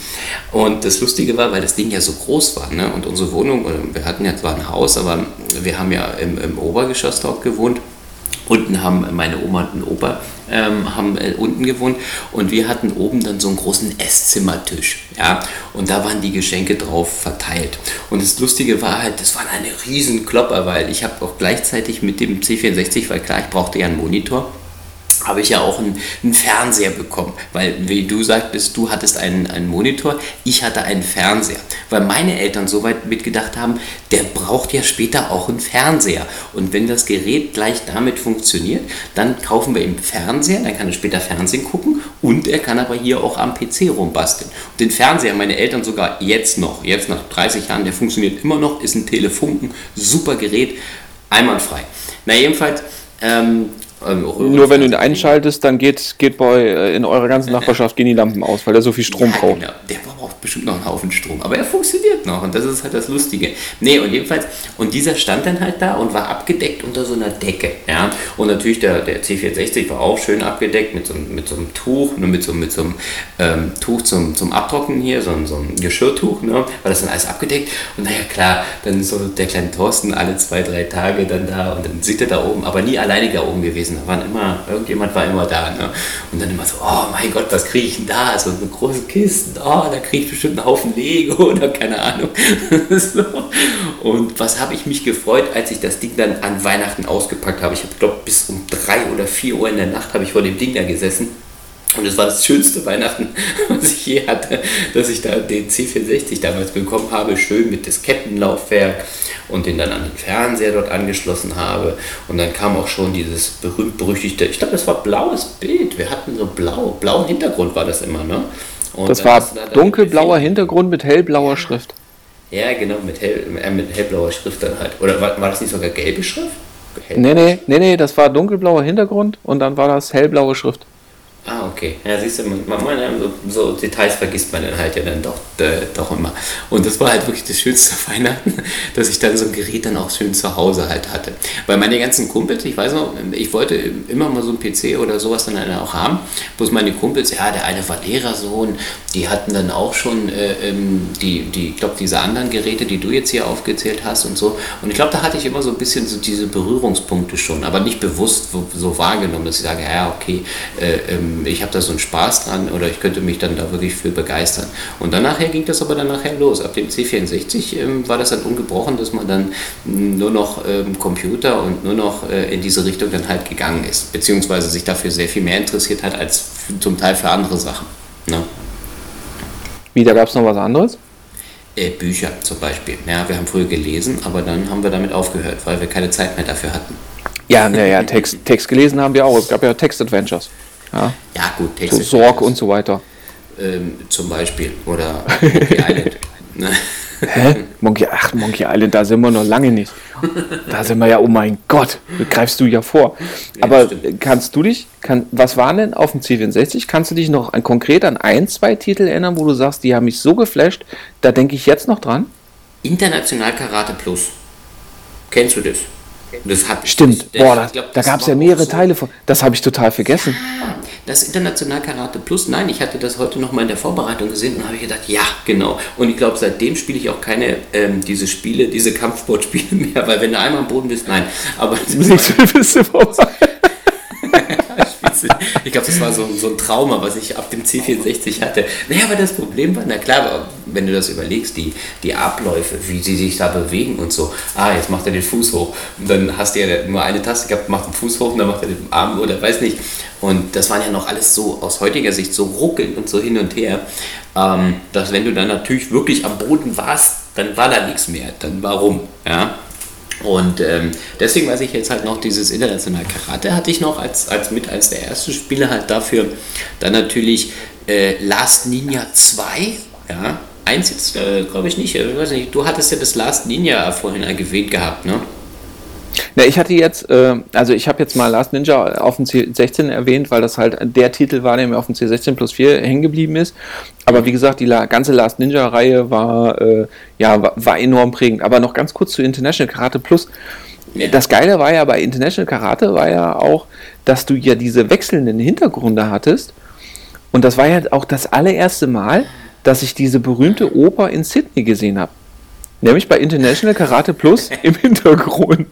Und das Lustige war, weil das Ding ja so groß war, ne? Und unsere Wohnung, wir hatten ja zwar ein Haus, aber wir haben ja im, im Obergeschoss dort gewohnt. Unten haben meine Oma und Opa ähm, haben äh, unten gewohnt. Und wir hatten oben dann so einen großen Esszimmertisch, ja, und da waren die Geschenke drauf verteilt. Und das Lustige war halt, das war eine riesen Klopper, weil ich habe auch gleichzeitig mit dem C64, weil klar, ich brauchte ja einen Monitor, habe ich ja auch einen, einen, Fernseher bekommen. Weil, wie du sagtest, du hattest einen, einen Monitor, ich hatte einen Fernseher. Weil meine Eltern so weit mitgedacht haben, der braucht ja später auch einen Fernseher. Und wenn das Gerät gleich damit funktioniert, dann kaufen wir ihm Fernseher, dann kann er später Fernsehen gucken Und er kann aber hier auch am PC rumbasteln. Und den Fernseher, meine Eltern sogar jetzt noch, jetzt nach 30 Jahren, der funktioniert immer noch, ist ein Telefunken, super Gerät, einwandfrei. Na jedenfalls, ähm, ähm, Nur wenn du ihn einschaltest, dann geht, geht bei, äh, in eurer ganzen Nachbarschaft gehen die Lampen aus, weil er so viel Strom ja, braucht. Genau. Der braucht bestimmt noch einen Haufen Strom, aber er funktioniert noch und das ist halt das Lustige. Nee, und jedenfalls, und dieser stand dann halt da und war abgedeckt unter so einer Decke. Ja? Und natürlich der, der C460 war auch schön abgedeckt mit so, mit so einem Tuch, nur mit so, mit so einem ähm, Tuch zum, zum Abtrocknen hier, so, so ein Geschirrtuch, ne? war das dann alles abgedeckt. Und naja, klar, dann so der kleine Thorsten alle zwei, drei Tage dann da und dann sieht er da oben, aber nie alleine da oben gewesen. Da waren immer, irgendjemand war immer da. Ne? Und dann immer so, oh mein Gott, was kriege ich denn da? So eine große Kiste, oh, da kriege ich bestimmt einen Haufen Lego oder keine Ahnung. so. Und was habe ich mich gefreut, als ich das Ding dann an Weihnachten ausgepackt habe. Ich habe, glaube bis um drei oder vier Uhr in der Nacht habe ich vor dem Ding da gesessen. Und es war das schönste Weihnachten, was ich je hatte, dass ich da den C64 damals bekommen habe, schön mit Diskettenlaufwerk und den dann an den Fernseher dort angeschlossen habe. Und dann kam auch schon dieses berühmt-berüchtigte, ich glaube, das war blaues Bild. Wir hatten so blau, blauen Hintergrund war das immer, ne? Und das war dunkelblauer Hintergrund mit hellblauer Schrift. Ja, genau, mit, hell, äh, mit hellblauer Schrift dann halt. Oder war, war das nicht sogar gelbe Schrift? Hellblaue nee, nee, nee, nee, das war dunkelblauer Hintergrund und dann war das hellblaue Schrift. Ah, okay. Ja, siehst du, man, man, so, so, Details vergisst man dann halt ja dann doch, äh, doch immer. Und das war halt wirklich das schönste Weihnachten, dass ich dann so ein Gerät dann auch schön zu Hause halt hatte. Weil meine ganzen Kumpels, ich weiß noch, ich wollte immer mal so ein PC oder sowas dann auch haben, bloß meine Kumpels, ja, der eine war Lehrersohn, die hatten dann auch schon äh, ähm, die, die, ich glaube, diese anderen Geräte, die du jetzt hier aufgezählt hast und so. Und ich glaube, da hatte ich immer so ein bisschen so diese Berührungspunkte schon, aber nicht bewusst so, so wahrgenommen, dass ich sage, ja, okay, äh, ähm, ich habe da so einen Spaß dran oder ich könnte mich dann da wirklich für begeistern. Und dann nachher ging das aber dann nachher los. Ab dem C64 ähm, war das dann ungebrochen, dass man dann nur noch ähm, Computer und nur noch äh, in diese Richtung dann halt gegangen ist, beziehungsweise sich dafür sehr viel mehr interessiert hat als zum Teil für andere Sachen. Ne? Wie, da gab es noch was anderes? Äh, Bücher zum Beispiel. Ja, wir haben früher gelesen, aber dann haben wir damit aufgehört, weil wir keine Zeit mehr dafür hatten. Ja, naja, Text, Text gelesen haben wir auch. Es gab ja Text-Adventures. Ja, ja gut, Texas. So Sorg und so weiter. Ähm, zum Beispiel. Oder Monkey Island. Hä? Monkey, ach, Monkey Island, da sind wir noch lange nicht. Da sind wir ja, oh mein Gott, greifst du ja vor. Aber ja, kannst du dich, kann, was waren denn auf dem C64? Kannst du dich noch an, konkret an ein, zwei Titel erinnern, wo du sagst, die haben mich so geflasht, da denke ich jetzt noch dran? International Karate Plus. Kennst du das? Das hat, Stimmt, das, boah, das, glaub, da gab es ja mehrere so. Teile von. Das habe ich total vergessen. Ja, das International Karate Plus, nein, ich hatte das heute noch mal in der Vorbereitung gesehen und habe gedacht, ja, genau. Und ich glaube, seitdem spiele ich auch keine ähm, diese Spiele, diese Kampfsportspiele mehr, weil wenn du einmal am Boden bist, nein. Aber das bist du vorbei. Ich glaube, das war so, so, ein Trauma, was ich ab dem C64 hatte. Naja, aber das Problem war, na klar, wenn du das überlegst, die, die Abläufe, wie sie sich da bewegen und so. Ah, jetzt macht er den Fuß hoch. Und dann hast du ja nur eine Taste gehabt, macht den Fuß hoch und dann macht er den Arm oder weiß nicht. Und das waren ja noch alles so aus heutiger Sicht so ruckelnd und so hin und her, ähm, dass wenn du dann natürlich wirklich am Boden warst, dann war da nichts mehr. Dann warum? Ja. Und ähm, deswegen weiß ich jetzt halt noch, dieses internationale Karate hatte ich noch als, als mit als der erste Spieler halt dafür. Dann natürlich äh, Last Ninja 2, ja. Eins jetzt äh, glaube ich nicht, ich weiß nicht, du hattest ja das Last Ninja vorhin erwähnt gehabt, ne? Na, ich hatte jetzt, äh, also ich habe jetzt mal Last Ninja auf dem C16 erwähnt, weil das halt der Titel war, der mir auf dem C16 plus 4 hängen geblieben ist. Aber wie gesagt, die ganze Last Ninja-Reihe war, äh, ja, war, war, enorm prägend. Aber noch ganz kurz zu International Karate Plus. Das Geile war ja bei International Karate war ja auch, dass du ja diese wechselnden Hintergründe hattest. Und das war ja auch das allererste Mal, dass ich diese berühmte Oper in Sydney gesehen habe. Nämlich bei International Karate Plus im Hintergrund.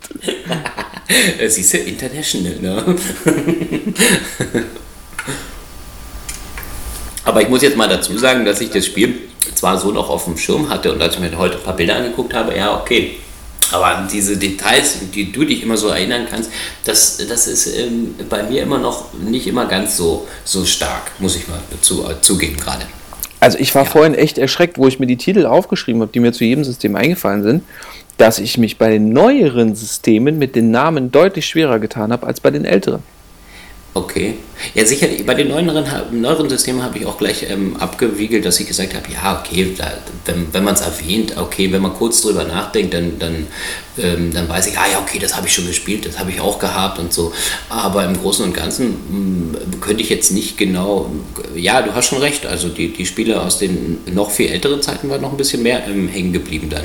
Siehst du, International, ne? Aber ich muss jetzt mal dazu sagen, dass ich das Spiel zwar so noch auf dem Schirm hatte und als ich mir heute ein paar Bilder angeguckt habe, ja, okay. Aber an diese Details, die du dich immer so erinnern kannst, das, das ist ähm, bei mir immer noch nicht immer ganz so, so stark, muss ich mal dazu, äh, zugeben gerade. Also ich war ja. vorhin echt erschreckt, wo ich mir die Titel aufgeschrieben habe, die mir zu jedem System eingefallen sind, dass ich mich bei den neueren Systemen mit den Namen deutlich schwerer getan habe als bei den älteren. Okay. Ja, sicherlich. Bei den neueren, neueren Systemen habe ich auch gleich ähm, abgewiegelt, dass ich gesagt habe, ja, okay, da, wenn, wenn man es erwähnt, okay, wenn man kurz drüber nachdenkt, dann, dann, ähm, dann weiß ich, ah ja, okay, das habe ich schon gespielt, das habe ich auch gehabt und so. Aber im Großen und Ganzen mh, hm, könnte ich jetzt nicht genau, ja, du hast schon recht, also die, die Spiele aus den noch viel älteren Zeiten waren noch ein bisschen mehr ähm, hängen geblieben dann.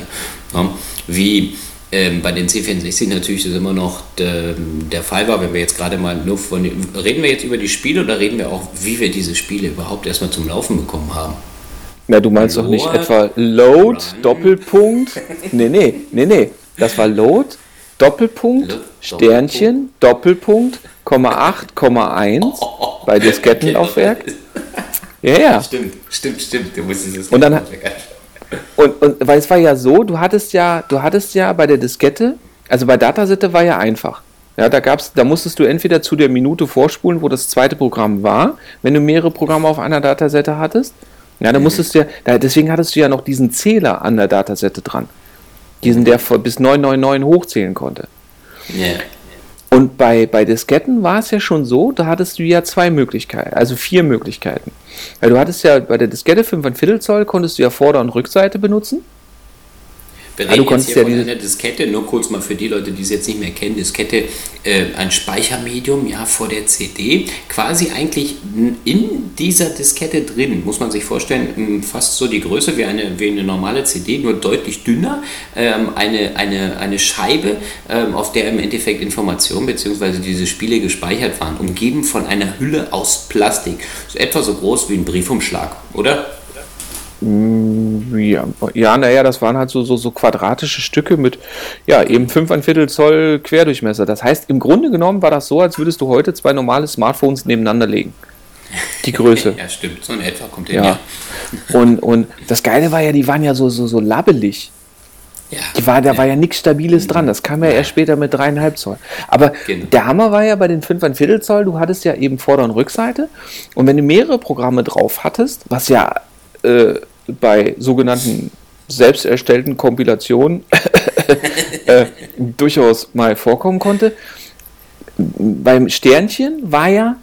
Ja? Ne? Wie ähm, bei den C64 natürlich das immer noch de, der Fall war, wenn wir jetzt gerade mal nur von reden wir jetzt über die Spiele oder reden wir auch, wie wir diese Spiele überhaupt erstmal zum Laufen bekommen haben? Na, du meinst Load, doch nicht etwa Load, Run. Doppelpunkt? nee, nee, nee, nee. Das war Load, Doppelpunkt, Load, Sternchen, Doppelpunkt, Komma 8, Komma 1 oh, bei Diskettenlaufwerk. Ja, ja. Stimmt, stimmt, stimmt. Du musstest es Und dann, und, und weil es war ja so, du hattest ja, du hattest ja bei der Diskette, also bei Datasette war ja einfach. Ja, da gab's, da musstest du entweder zu der Minute vorspulen, wo das zweite Programm war, wenn du mehrere Programme auf einer Datasette hattest. Ja, da mhm. musstest du ja, da, deswegen hattest du ja noch diesen Zähler an der Datasette dran. Diesen, der bis 999 hochzählen konnte. Yeah. Und bei, bei Disketten war es ja schon so, da hattest du ja zwei Möglichkeiten, also vier Möglichkeiten. Weil du hattest ja bei der Diskette 5 Zoll konntest du ja Vorder- und Rückseite benutzen. Wir reden jetzt hier ja von einer Diskette, nur kurz mal für die Leute, die es jetzt nicht mehr kennen, Diskette, äh, ein Speichermedium, ja, vor der CD, quasi eigentlich in dieser Diskette drin, muss man sich vorstellen, fast so die Größe wie eine, wie eine normale CD, nur deutlich dünner, ähm, eine, eine, eine Scheibe, ähm, auf der im Endeffekt Informationen bzw. diese Spiele gespeichert waren, umgeben von einer Hülle aus Plastik, so etwa so groß wie ein Briefumschlag, oder? Mm, ja, ja naja, das waren halt so, so, so quadratische Stücke mit, ja, eben 5 ein Viertel Zoll Querdurchmesser. Das heißt, im Grunde genommen war das so, als würdest du heute zwei normale Smartphones nebeneinander legen. Die Größe. ja, stimmt, so in etwa kommt hin, ja. ja. Und, und das Geile war ja, die waren ja so, so, so labbelig. Ja, die war, da ja. war ja nichts Stabiles dran. Das kam ja, ja. erst später mit dreieinhalb Zoll. Aber genau. der Hammer war ja bei den 5 ein Viertel Zoll, du hattest ja eben Vorder- und Rückseite. Und wenn du mehrere Programme drauf hattest, was ja äh, bei sogenannten selbst erstellten Kompilationen äh, durchaus mal vorkommen konnte. Beim Sternchen war ja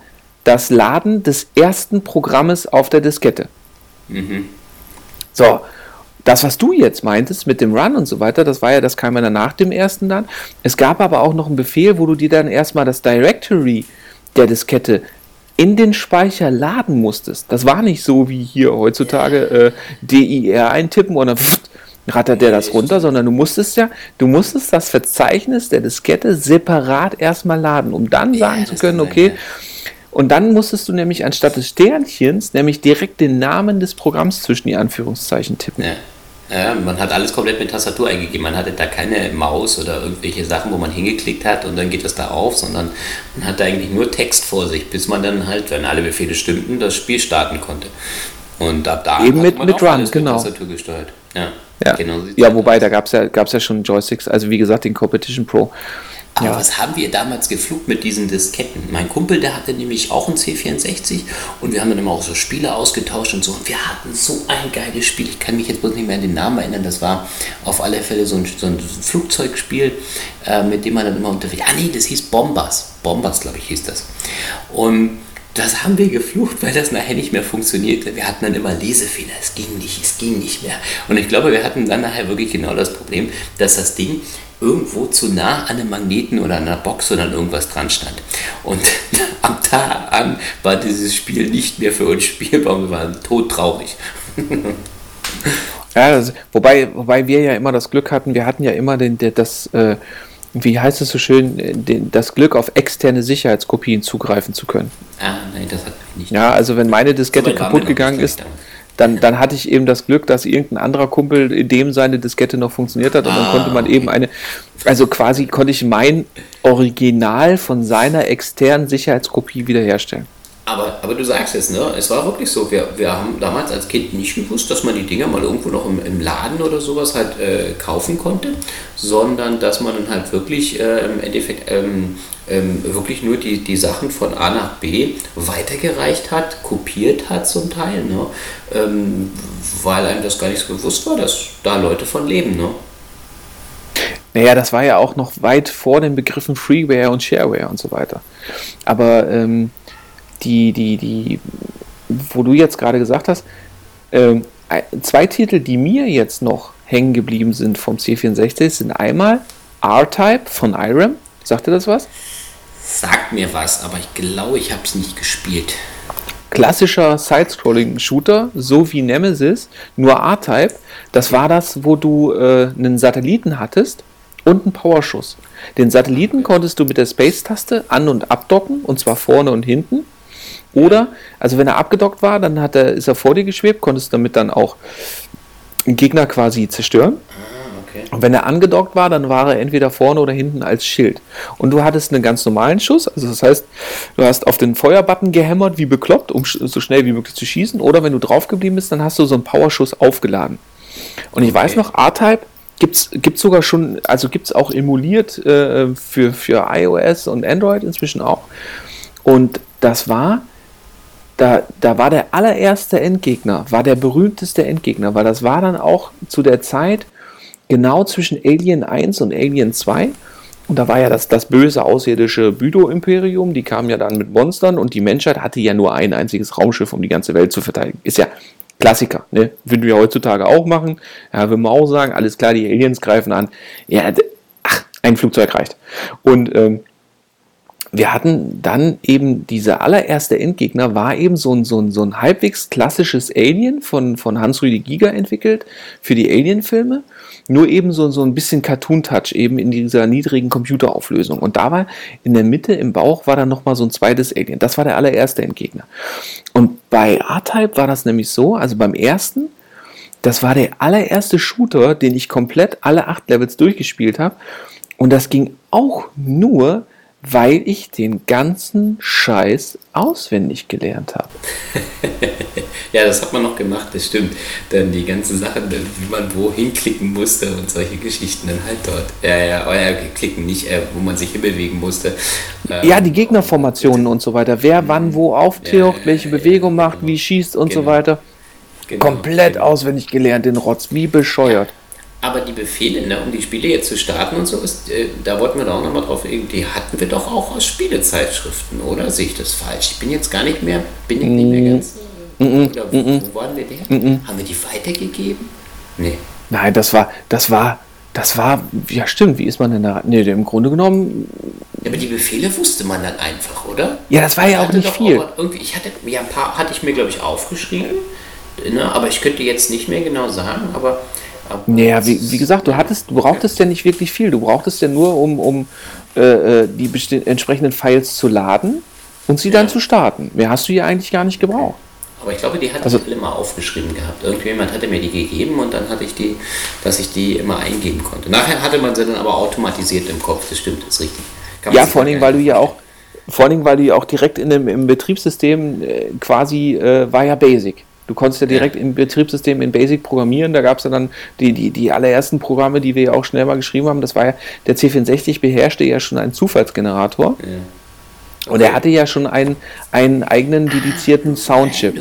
das Laden des ersten Programmes auf der Diskette. Mhm. So, das, was du jetzt meintest mit dem Run und so weiter, das war ja, das kam ja dann nach dem ersten dann. Es gab aber auch noch einen Befehl, wo du dir dann erstmal das Directory der Diskette in den Speicher laden musstest. Das war nicht so wie hier heutzutage äh, DIR eintippen und dann rattert der das runter, sondern du musstest ja, du musstest das Verzeichnis der Diskette separat erstmal laden, um dann sagen ja, zu können, okay, und dann musstest du nämlich anstatt des Sternchens nämlich direkt den Namen des Programms zwischen die Anführungszeichen tippen. Ja. Ja, man hat alles komplett mit Tastatur eingegeben. Man hatte da keine Maus oder irgendwelche Sachen, wo man hingeklickt hat und dann geht das da auf, sondern man hatte eigentlich nur Text vor sich, bis man dann halt, wenn alle Befehle stimmten, das Spiel starten konnte. Und ab da Eben mit, mit Run, genau. Mit Tastatur gesteuert. Ja, ja. Genau ja wobei, da gab es ja, gab's ja schon Joysticks, also wie gesagt, den Competition Pro. Aber ja. was haben wir damals geflucht mit diesen Disketten? Mein Kumpel, der hatte nämlich auch ein C64 und wir haben dann immer auch so Spiele ausgetauscht und so. Und wir hatten so ein geiles Spiel. Ich kann mich jetzt bloß nicht mehr an den Namen erinnern. Das war auf alle Fälle so ein, so ein Flugzeugspiel, äh, mit dem man dann immer unterwegs. Ah, nee, das hieß Bombers. Bombers, glaube ich, hieß das. Und das haben wir geflucht, weil das nachher nicht mehr funktionierte. Wir hatten dann immer Lesefehler, es ging nicht, es ging nicht mehr. Und ich glaube, wir hatten dann nachher wirklich genau das Problem, dass das Ding irgendwo zu nah an einem Magneten oder einer Box oder an irgendwas dran stand. Und am Tag an war dieses Spiel nicht mehr für uns spielbar wir waren todtraurig. ja, also, wobei, wobei wir ja immer das Glück hatten, wir hatten ja immer den, das, äh, wie heißt es so schön, den, das Glück auf externe Sicherheitskopien zugreifen zu können. Ah, nein, das hat mich nicht. Ja, also wenn meine Diskette kaputt gegangen ist, damals dann, dann hatte ich eben das Glück, dass irgendein anderer Kumpel, in dem seine Diskette noch funktioniert hat und dann konnte man ah, eben eine, also quasi konnte ich mein Original von seiner externen Sicherheitskopie wiederherstellen. Aber, aber du sagst es, ne? Es war wirklich so. Wir, wir haben damals als Kind nicht gewusst, dass man die Dinger mal irgendwo noch im, im Laden oder sowas halt äh, kaufen konnte, sondern dass man dann halt wirklich äh, im Endeffekt ähm, ähm, wirklich nur die, die Sachen von A nach B weitergereicht hat, kopiert hat zum Teil, ne? Ähm, weil einem das gar nicht so bewusst war, dass da Leute von leben. Ne? Naja, das war ja auch noch weit vor den Begriffen Freeware und Shareware und so weiter. Aber ähm, die, die, die, wo du jetzt gerade gesagt hast, ähm, zwei Titel, die mir jetzt noch hängen geblieben sind vom C64, sind einmal R-Type von Irem. Sagt dir das was? Sagt mir was, aber ich glaube, ich habe es nicht gespielt. Klassischer Side-Scrolling-Shooter, so wie Nemesis, nur R-Type. Das war das, wo du äh, einen Satelliten hattest und einen Powerschuss. Den Satelliten konntest du mit der Space-Taste an- und abdocken, und zwar vorne und hinten. Oder, also wenn er abgedockt war, dann hat er, ist er vor dir geschwebt, konntest damit dann auch einen Gegner quasi zerstören. Ah, okay. Und wenn er angedockt war, dann war er entweder vorne oder hinten als Schild. Und du hattest einen ganz normalen Schuss, also das heißt, du hast auf den Feuerbutton gehämmert, wie bekloppt, um so schnell wie möglich zu schießen. Oder wenn du drauf geblieben bist, dann hast du so einen Powerschuss aufgeladen. Und ich okay. weiß noch, R-Type gibt es sogar schon, also gibt es auch emuliert äh, für, für iOS und Android inzwischen auch. Und das war da, da war der allererste Endgegner, war der berühmteste Endgegner, weil das war dann auch zu der Zeit genau zwischen Alien 1 und Alien 2. Und da war ja das, das böse außerirdische Büdo-Imperium, die kamen ja dann mit Monstern und die Menschheit hatte ja nur ein einziges Raumschiff, um die ganze Welt zu verteidigen. Ist ja Klassiker, ne? Würden wir heutzutage auch machen. Ja, würden wir auch sagen, alles klar, die Aliens greifen an. Ja, ach, ein Flugzeug reicht. Und ähm, wir hatten dann eben dieser allererste Endgegner, war eben so ein, so ein, so ein halbwegs klassisches Alien von, von Hans-Rüdi Giger entwickelt für die Alien-Filme. Nur eben so, so ein bisschen Cartoon-Touch eben in dieser niedrigen Computerauflösung. Und da war in der Mitte im Bauch war dann nochmal so ein zweites Alien. Das war der allererste Endgegner. Und bei R-Type war das nämlich so, also beim ersten, das war der allererste Shooter, den ich komplett alle acht Levels durchgespielt habe. Und das ging auch nur, weil ich den ganzen Scheiß auswendig gelernt habe. ja, das hat man noch gemacht, das stimmt. Dann die ganzen Sachen, wie man wo hinklicken musste und solche Geschichten dann halt dort. Ja, ja, euer oh klicken nicht, äh, wo man sich hinbewegen musste. Ähm, ja, die Gegnerformationen und so weiter. Wer wann wo auftaucht, ja, welche Bewegung macht, genau. wie schießt und genau. so weiter. Genau. Komplett genau. auswendig gelernt, den Rotz, wie bescheuert. Ja. Aber die Befehle, ne, um die Spiele jetzt zu starten und so, ist, äh, da wollten wir doch auch nochmal drauf, die hatten wir doch auch aus Spielezeitschriften, oder? Sehe ich das falsch? Ich bin jetzt gar nicht mehr, bin ich nicht mehr ganz. Mm. Oder wo, wo waren wir denn? Haben wir die weitergegeben? Nee. Nein, das war, das war, das war, ja stimmt, wie ist man denn da? Nee, im Grunde genommen. Ja, aber die Befehle wusste man dann einfach, oder? Ja, das war ja auch nicht viel. Auch, ich hatte, ja, ein paar hatte ich mir, glaube ich, aufgeschrieben, ne, aber ich könnte jetzt nicht mehr genau sagen, aber naja, wie, wie, gesagt, du hattest, du brauchtest ja nicht wirklich viel. Du brauchtest ja nur, um, um äh, äh die entsprechenden Files zu laden und sie ja. dann zu starten. Mehr hast du ja eigentlich gar nicht gebraucht. Aber ich glaube, die hatte also, ich alle mal aufgeschrieben gehabt. Irgendjemand hatte mir die gegeben und dann hatte ich die, dass ich die immer eingeben konnte. Nachher hatte man sie dann aber automatisiert im Kopf. Das stimmt, das ist richtig. ja, vor allem, weil du ja auch, vor allem, weil du ja auch direkt in dem, im Betriebssystem äh, quasi äh, war ja Basic. Du konntest ja direkt im Betriebssystem in Basic programmieren. Da gab es ja dann die, die, die allerersten Programme, die wir ja auch schnell mal geschrieben haben. Das war ja, der C64 beherrschte ja schon einen Zufallsgenerator. Ja. Okay. Und er hatte ja schon einen, einen eigenen dedizierten Soundchip.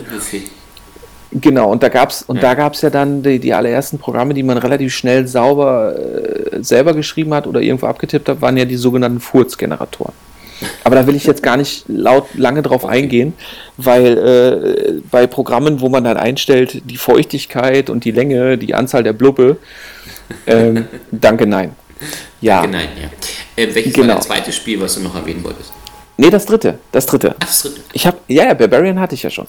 Genau, und da gab's und ja. da gab's ja dann die, die allerersten Programme, die man relativ schnell sauber äh, selber geschrieben hat oder irgendwo abgetippt hat, waren ja die sogenannten Furz-Generatoren. Aber da will ich jetzt gar nicht laut lange drauf eingehen, weil äh, bei Programmen, wo man dann einstellt, die Feuchtigkeit und die Länge, die Anzahl der Blubbe, ähm, danke, nein. Ja. Danke, nein, ja. Äh, welches genau. war das zweite Spiel, was du noch erwähnen wolltest? Nee, das dritte. Das dritte. Ach, das dritte. Ich habe, ja, ja, Barbarian hatte ich ja schon.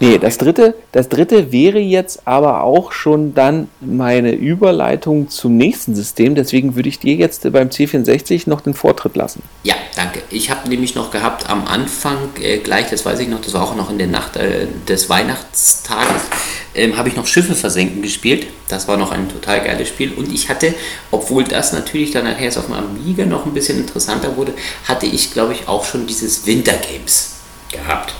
Nee, ah, das dritte, das dritte wäre jetzt aber auch schon dann meine Überleitung zum nächsten System. Deswegen würde ich dir jetzt beim C64 noch den Vortritt lassen. Ja, danke. Ich habe nämlich noch gehabt am Anfang, äh, gleich, das weiß ich noch, das war auch noch in der Nacht äh, des Weihnachtstages, ähm, habe ich noch Schiffe versenken gespielt. Das war noch ein total geiles Spiel. Und ich hatte, obwohl das natürlich dann nachher auf dem Amiga noch ein bisschen interessanter wurde, hatte ich, glaube ich, auch schon dieses Winter Games gehabt.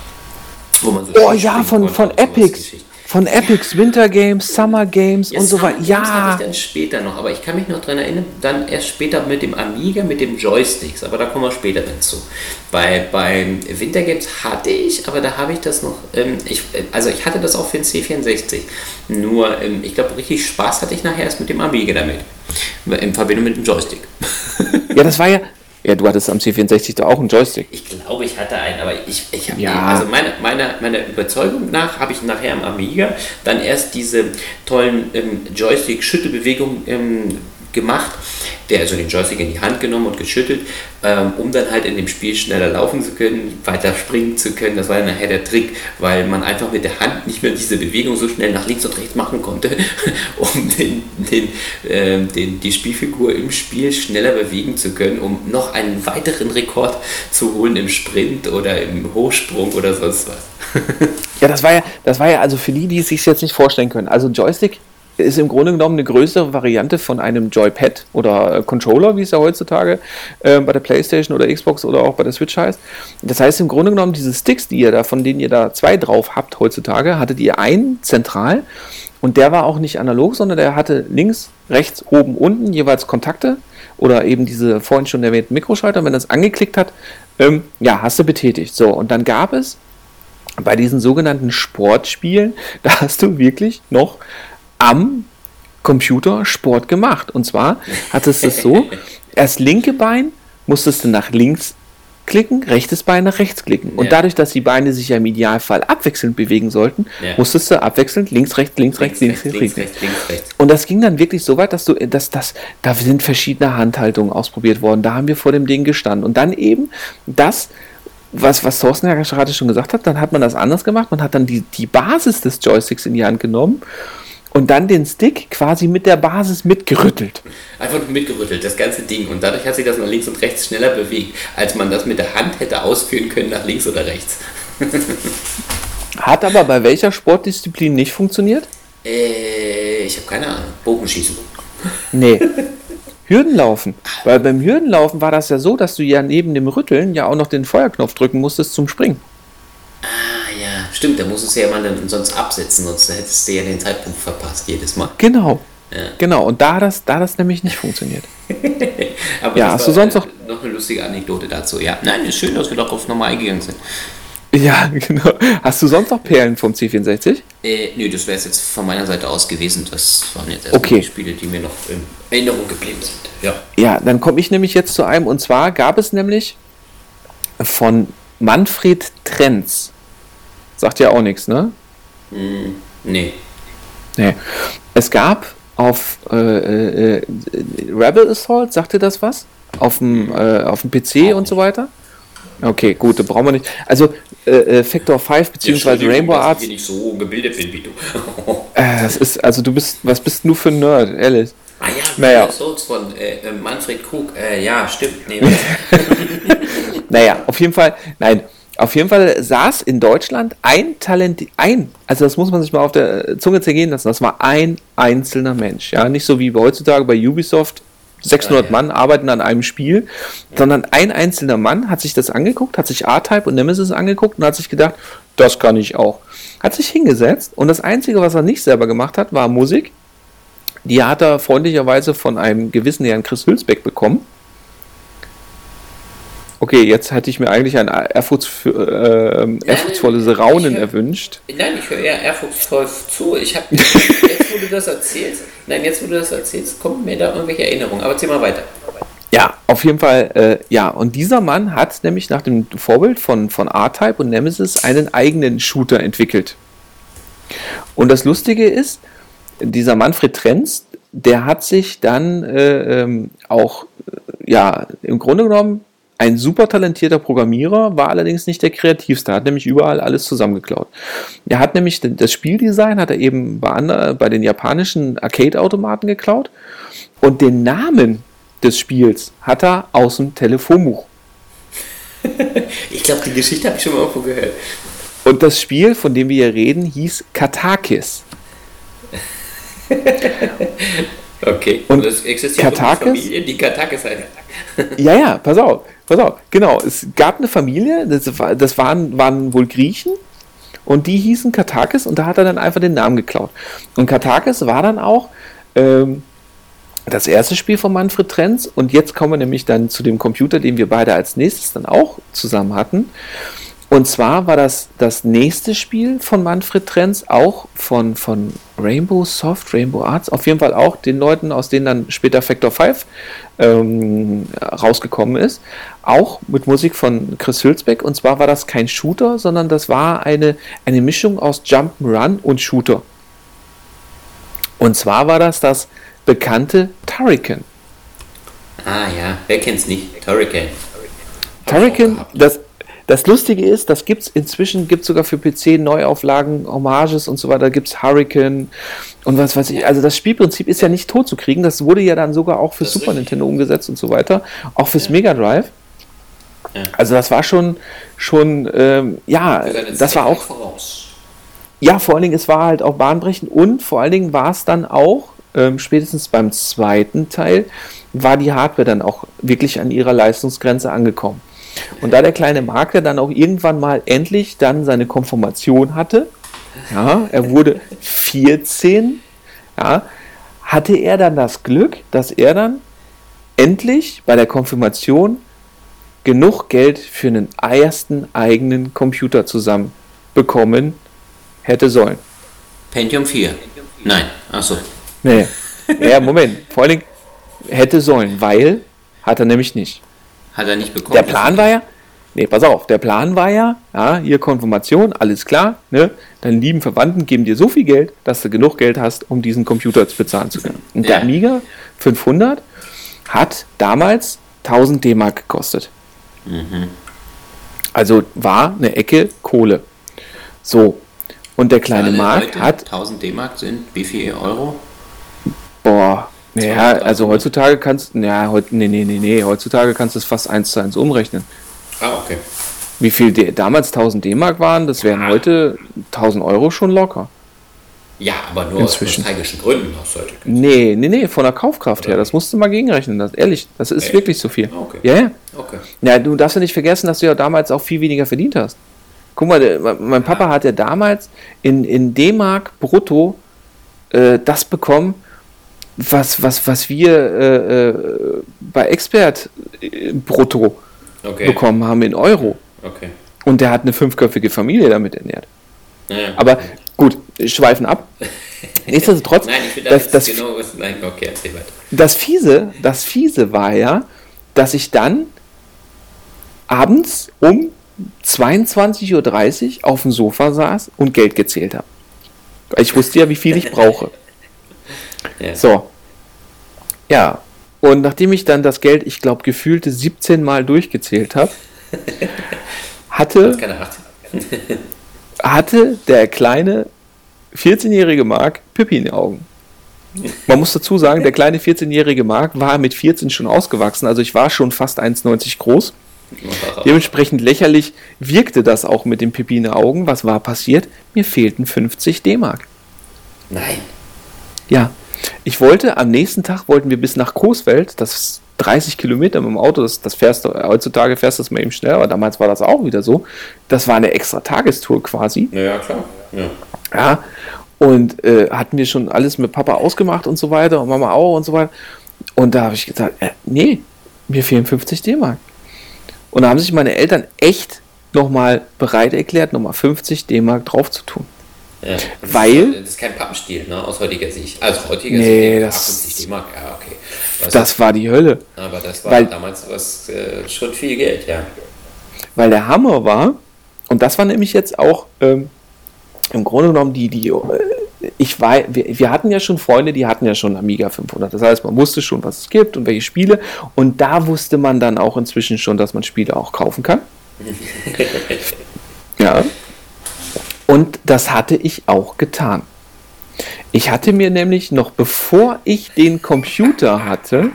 So oh ja, von, von Epics von Epics, Winter Games, Summer Games ja, und so weiter. Ja. Das hatte ich dann später noch, aber ich kann mich noch daran erinnern, dann erst später mit dem Amiga, mit dem Joysticks, aber da kommen wir später dazu. Bei, beim Winter Games hatte ich, aber da habe ich das noch, ähm, ich, also ich hatte das auch für den C64, nur ähm, ich glaube, richtig Spaß hatte ich nachher erst mit dem Amiga damit. in Verbindung mit dem Joystick. ja, das war ja, ja, du hattest am C64 da auch einen Joystick. Ich glaube, ich hatte einen, aber ich, ich habe Ja. also meine, meiner, meiner Überzeugung nach habe ich nachher am Amiga dann erst diese tollen ähm, Joystick-Schüttelbewegungen ähm, gemacht, der also den Joystick in die Hand genommen und geschüttelt, ähm, um dann halt in dem Spiel schneller laufen zu können, weiter springen zu können. Das war dann nachher der Trick, weil man einfach mit der Hand nicht mehr diese Bewegung so schnell nach links und rechts machen konnte, um den, den, ähm, den, die Spielfigur im Spiel schneller bewegen zu können, um noch einen weiteren Rekord zu holen im Sprint oder im Hochsprung oder sonst was. Ja, das war ja, das war ja also für die, die es sich jetzt nicht vorstellen können. Also Joystick ist im Grunde genommen eine größere Variante von einem Joypad oder äh, Controller, wie es ja heutzutage äh, bei der PlayStation oder Xbox oder auch bei der Switch heißt. Das heißt im Grunde genommen diese Sticks, die ihr da, von denen ihr da zwei drauf habt heutzutage, hattet ihr einen zentral und der war auch nicht analog, sondern der hatte links, rechts, oben, unten jeweils Kontakte oder eben diese vorhin schon erwähnten Mikroschalter. Und wenn das angeklickt hat, ähm, ja, hast du betätigt. So, und dann gab es bei diesen sogenannten Sportspielen, da hast du wirklich noch am Computer Sport gemacht. Und zwar hattest du es so, erst linke Bein musstest du nach links klicken, rechtes Bein nach rechts klicken. Und Ja. dadurch, dass die Beine sich ja im Idealfall abwechselnd bewegen sollten, Ja. musstest du abwechselnd links, rechts, links, rechts, links, links, links, rechts, links, rechts. und das ging dann wirklich so weit, dass du, dass das, da sind verschiedene Handhaltungen ausprobiert worden. Da haben wir vor dem Ding gestanden. Und dann eben das, was, was Thorsten ja gerade schon gesagt hat, dann hat man das anders gemacht. Man hat dann die, die Basis des Joysticks in die Hand genommen und dann den Stick quasi mit der Basis mitgerüttelt. Einfach nur mitgerüttelt, das ganze Ding. Und dadurch hat sich das nach links und rechts schneller bewegt, als man das mit der Hand hätte ausführen können nach links oder rechts. Hat aber bei welcher Sportdisziplin nicht funktioniert? Äh, ich habe keine Ahnung. Bogenschießen. Nee. Hürdenlaufen. Weil beim Hürdenlaufen war das ja so, dass du ja neben dem Rütteln ja auch noch den Feuerknopf drücken musstest zum Springen. Ah stimmt, da musstest du ja mal dann sonst absetzen, sonst hättest du ja den Zeitpunkt verpasst jedes Mal. Genau. Ja. Genau, und da das, da das nämlich nicht funktioniert. Aber Ja, hast du sonst äh, noch- noch eine lustige Anekdote dazu? Ja, nein, ist schön, dass wir darauf nochmal eingegangen sind. Ja, genau. Hast du sonst noch Perlen vom C64? Äh, nö, das wäre es jetzt von meiner Seite aus gewesen. Das waren jetzt erstmal Okay. die Spiele, die mir noch in Erinnerung geblieben sind. Ja. Ja, dann komme ich nämlich jetzt zu einem. Und zwar gab es nämlich von Manfred Trenz. Sagt ja auch nichts, ne? Hm, nee. Nee. Es gab auf äh, äh, äh, Rebel Assault, sagt ihr das was? Auf dem, äh, auf dem PC und so weiter? Okay, gut, da brauchen wir nicht. Also äh, äh, Factor 5 beziehungsweise Entschuldigung, Rainbow Arts. ich nicht so gebildet bin wie du. Äh, das ist, also du bist, was bist du für ein Nerd, ehrlich? ah ja, Naja. Souls von äh, äh, Manfred Krug. Äh, ja, stimmt. Nee, Naja, auf jeden Fall, nein, auf jeden Fall saß in Deutschland ein Talent, ein, also das muss man sich mal auf der Zunge zergehen lassen, das war ein einzelner Mensch, ja, nicht so wie heutzutage bei Ubisoft, 600 Ja, ja. Mann arbeiten an einem Spiel, sondern ein einzelner Mann hat sich das angeguckt, hat sich R-Type und Nemesis angeguckt und hat sich gedacht, das kann ich auch. Hat sich hingesetzt und das Einzige, was er nicht selber gemacht hat, war Musik. Die hat er freundlicherweise von einem gewissen Herrn Chris Hülsbeck bekommen. Okay, jetzt hätte ich mir eigentlich ein ehrfurchts, äh, ehrfurchtsvolles Raunen hör- erwünscht. Nein, ich höre eher ehrfurchtsvoll zu. Ich habe jetzt, wo du das erzählst, nein, jetzt, wo du das erzählst, kommen mir da irgendwelche Erinnerungen. Aber erzähl mal weiter. Ja, auf jeden Fall, äh, ja. Und dieser Mann hat nämlich nach dem Vorbild von, von R-Type und Nemesis einen eigenen Shooter entwickelt. Und das Lustige ist, dieser Manfred Trenz, der hat sich dann äh, ähm, auch, äh, ja, im Grunde genommen ein super talentierter Programmierer, war allerdings nicht der kreativste, hat nämlich überall alles zusammengeklaut. Er hat nämlich das Spieldesign hat er eben bei den japanischen Arcade-Automaten geklaut und den Namen des Spiels hat er aus dem Telefonbuch. Ich glaube, die Geschichte habe ich schon mal irgendwo gehört. Und das Spiel, von dem wir hier reden, hieß Katakis. Okay. Und es existiert Katakis? eine Familie, die Katakis heißt. Ja, ja, pass auf, pass auf. Genau, es gab eine Familie, das, war, das waren, waren wohl Griechen und die hießen Katakis und da hat er dann einfach den Namen geklaut. Und Katakis war dann auch ähm, das erste Spiel von Manfred Trenz und jetzt kommen wir nämlich dann zu dem Computer, den wir beide als nächstes dann auch zusammen hatten. Und zwar war das das nächste Spiel von Manfred Trenz, auch von, von Rainbow Soft, Rainbow Arts, auf jeden Fall auch den Leuten, aus denen dann später Factor 5 ähm, rausgekommen ist, auch mit Musik von Chris Hülsbeck. Und zwar war das kein Shooter, sondern das war eine, eine Mischung aus Jump'n'Run und Shooter. Und zwar war das das bekannte Turrican. Ah ja, wer kennt's nicht? Turrican. Turrican, das, das Lustige ist, das gibt es inzwischen, gibt sogar für PC Neuauflagen, Hommages und so weiter, gibt es Hurricane und was weiß ich. Also das Spielprinzip ist ja nicht tot zu kriegen, das wurde ja dann sogar auch für Super Nintendo umgesetzt und so weiter, auch fürs ja. Mega Drive. Ja. Also das war schon, schon ähm, ja, das war auch... Voraus. Ja, vor allen Dingen, es war halt auch bahnbrechend und vor allen Dingen war es dann auch, ähm, spätestens beim zweiten Teil, war die Hardware dann auch wirklich an ihrer Leistungsgrenze angekommen. Und da der kleine Makler dann auch irgendwann mal endlich dann seine Konfirmation hatte, ja, er wurde 14, ja, hatte er dann das Glück, dass er dann endlich bei der Konfirmation genug Geld für einen ersten eigenen Computer zusammen bekommen hätte sollen. Pentium 4. Nein, achso. Nee. Ja, Moment. Vor allem hätte sollen, weil hat er nämlich nicht. Hat er nicht bekommen. Der Plan war ja, nee, pass auf, der Plan war ja, ja, hier Konfirmation, alles klar, ne? Deine lieben Verwandten geben dir so viel Geld, dass du genug Geld hast, um diesen Computer zu bezahlen zu können. Und ja. der Amiga 500 hat damals 1000 D-Mark gekostet. Mhm. Also war eine Ecke Kohle. So. Und der kleine Markt hat. 1000 D-Mark sind wie viel Euro? Boah, ja, also heutzutage kannst du, ja, heute, nee, nee, nee, nee, heutzutage kannst du es fast eins zu eins umrechnen. Ah, okay. Wie viel damals 1000 D-Mark waren, das wären ah. heute 1000 Euro schon locker. Ja, aber nur Inzwischen. aus nostalgischen Gründen hast du heute. Nee, nee, nee, von der Kaufkraft Oder her, das musst du mal gegenrechnen, das, ehrlich, das ist Echt? wirklich so viel. Okay. Ja, ja. Okay. Ja, du darfst ja nicht vergessen, dass du ja damals auch viel weniger verdient hast. Guck mal, mein Papa hat ja damals in, in D-Mark brutto äh, das bekommen, was, was, was wir äh, äh, bei Expert äh, brutto okay. bekommen haben in Euro. Okay. Und der hat eine fünfköpfige Familie damit ernährt. Ja, Aber gut, schweifen ab. Nichtsdestotrotz, Nein, ich das, das, genau was, nein, okay, das Fiese, das Fiese war ja, dass ich dann abends um 22.30 Uhr auf dem Sofa saß und Geld gezählt habe. Ich wusste ja, wie viel ich brauche. Ja. So. Ja. Und nachdem ich dann das Geld, ich glaube, gefühlte 17 Mal durchgezählt habe, hatte, hatte der kleine 14-jährige Mark Pippi in den Augen. Man muss dazu sagen, der kleine 14-jährige Mark war mit 14 schon ausgewachsen, also ich war schon fast 1,90 groß. Dementsprechend lächerlich wirkte das auch mit den Pippi in den Augen. Was war passiert? Mir fehlten 50 D-Mark. Nein. Ja, ich wollte, am nächsten Tag wollten wir bis nach Coesfeld, das ist 30 Kilometer mit dem Auto, das, das fährst du, heutzutage fährst du das mal eben schnell, aber damals war das auch wieder so. Das war eine extra Tagestour quasi. Ja, klar. Ja. ja und äh, hatten wir schon alles mit Papa ausgemacht und so weiter und Mama auch und so weiter. Und da habe ich gesagt, äh, nee, mir fehlen 50 D-Mark. Und da haben sich meine Eltern echt nochmal bereit erklärt, nochmal 50 D-Mark drauf zu tun. Ja, Weil. Das ist kein Pappenstiel, ne? aus heutiger Sicht. Also heutiger nee, Sicht. Das, 50 D-Mark, ja, okay. Was das war die Hölle. Aber das war weil, damals was, äh, schon viel Geld, ja. Weil der Hammer war, und das war nämlich jetzt auch ähm, im Grunde genommen die, die äh, ich war, wir, wir, hatten ja schon Freunde, die hatten ja schon Amiga 500. Das heißt, man wusste schon, was es gibt und welche Spiele. Und da wusste man dann auch inzwischen schon, dass man Spiele auch kaufen kann. ja. Und das hatte ich auch getan. Ich hatte mir nämlich noch bevor ich den Computer hatte,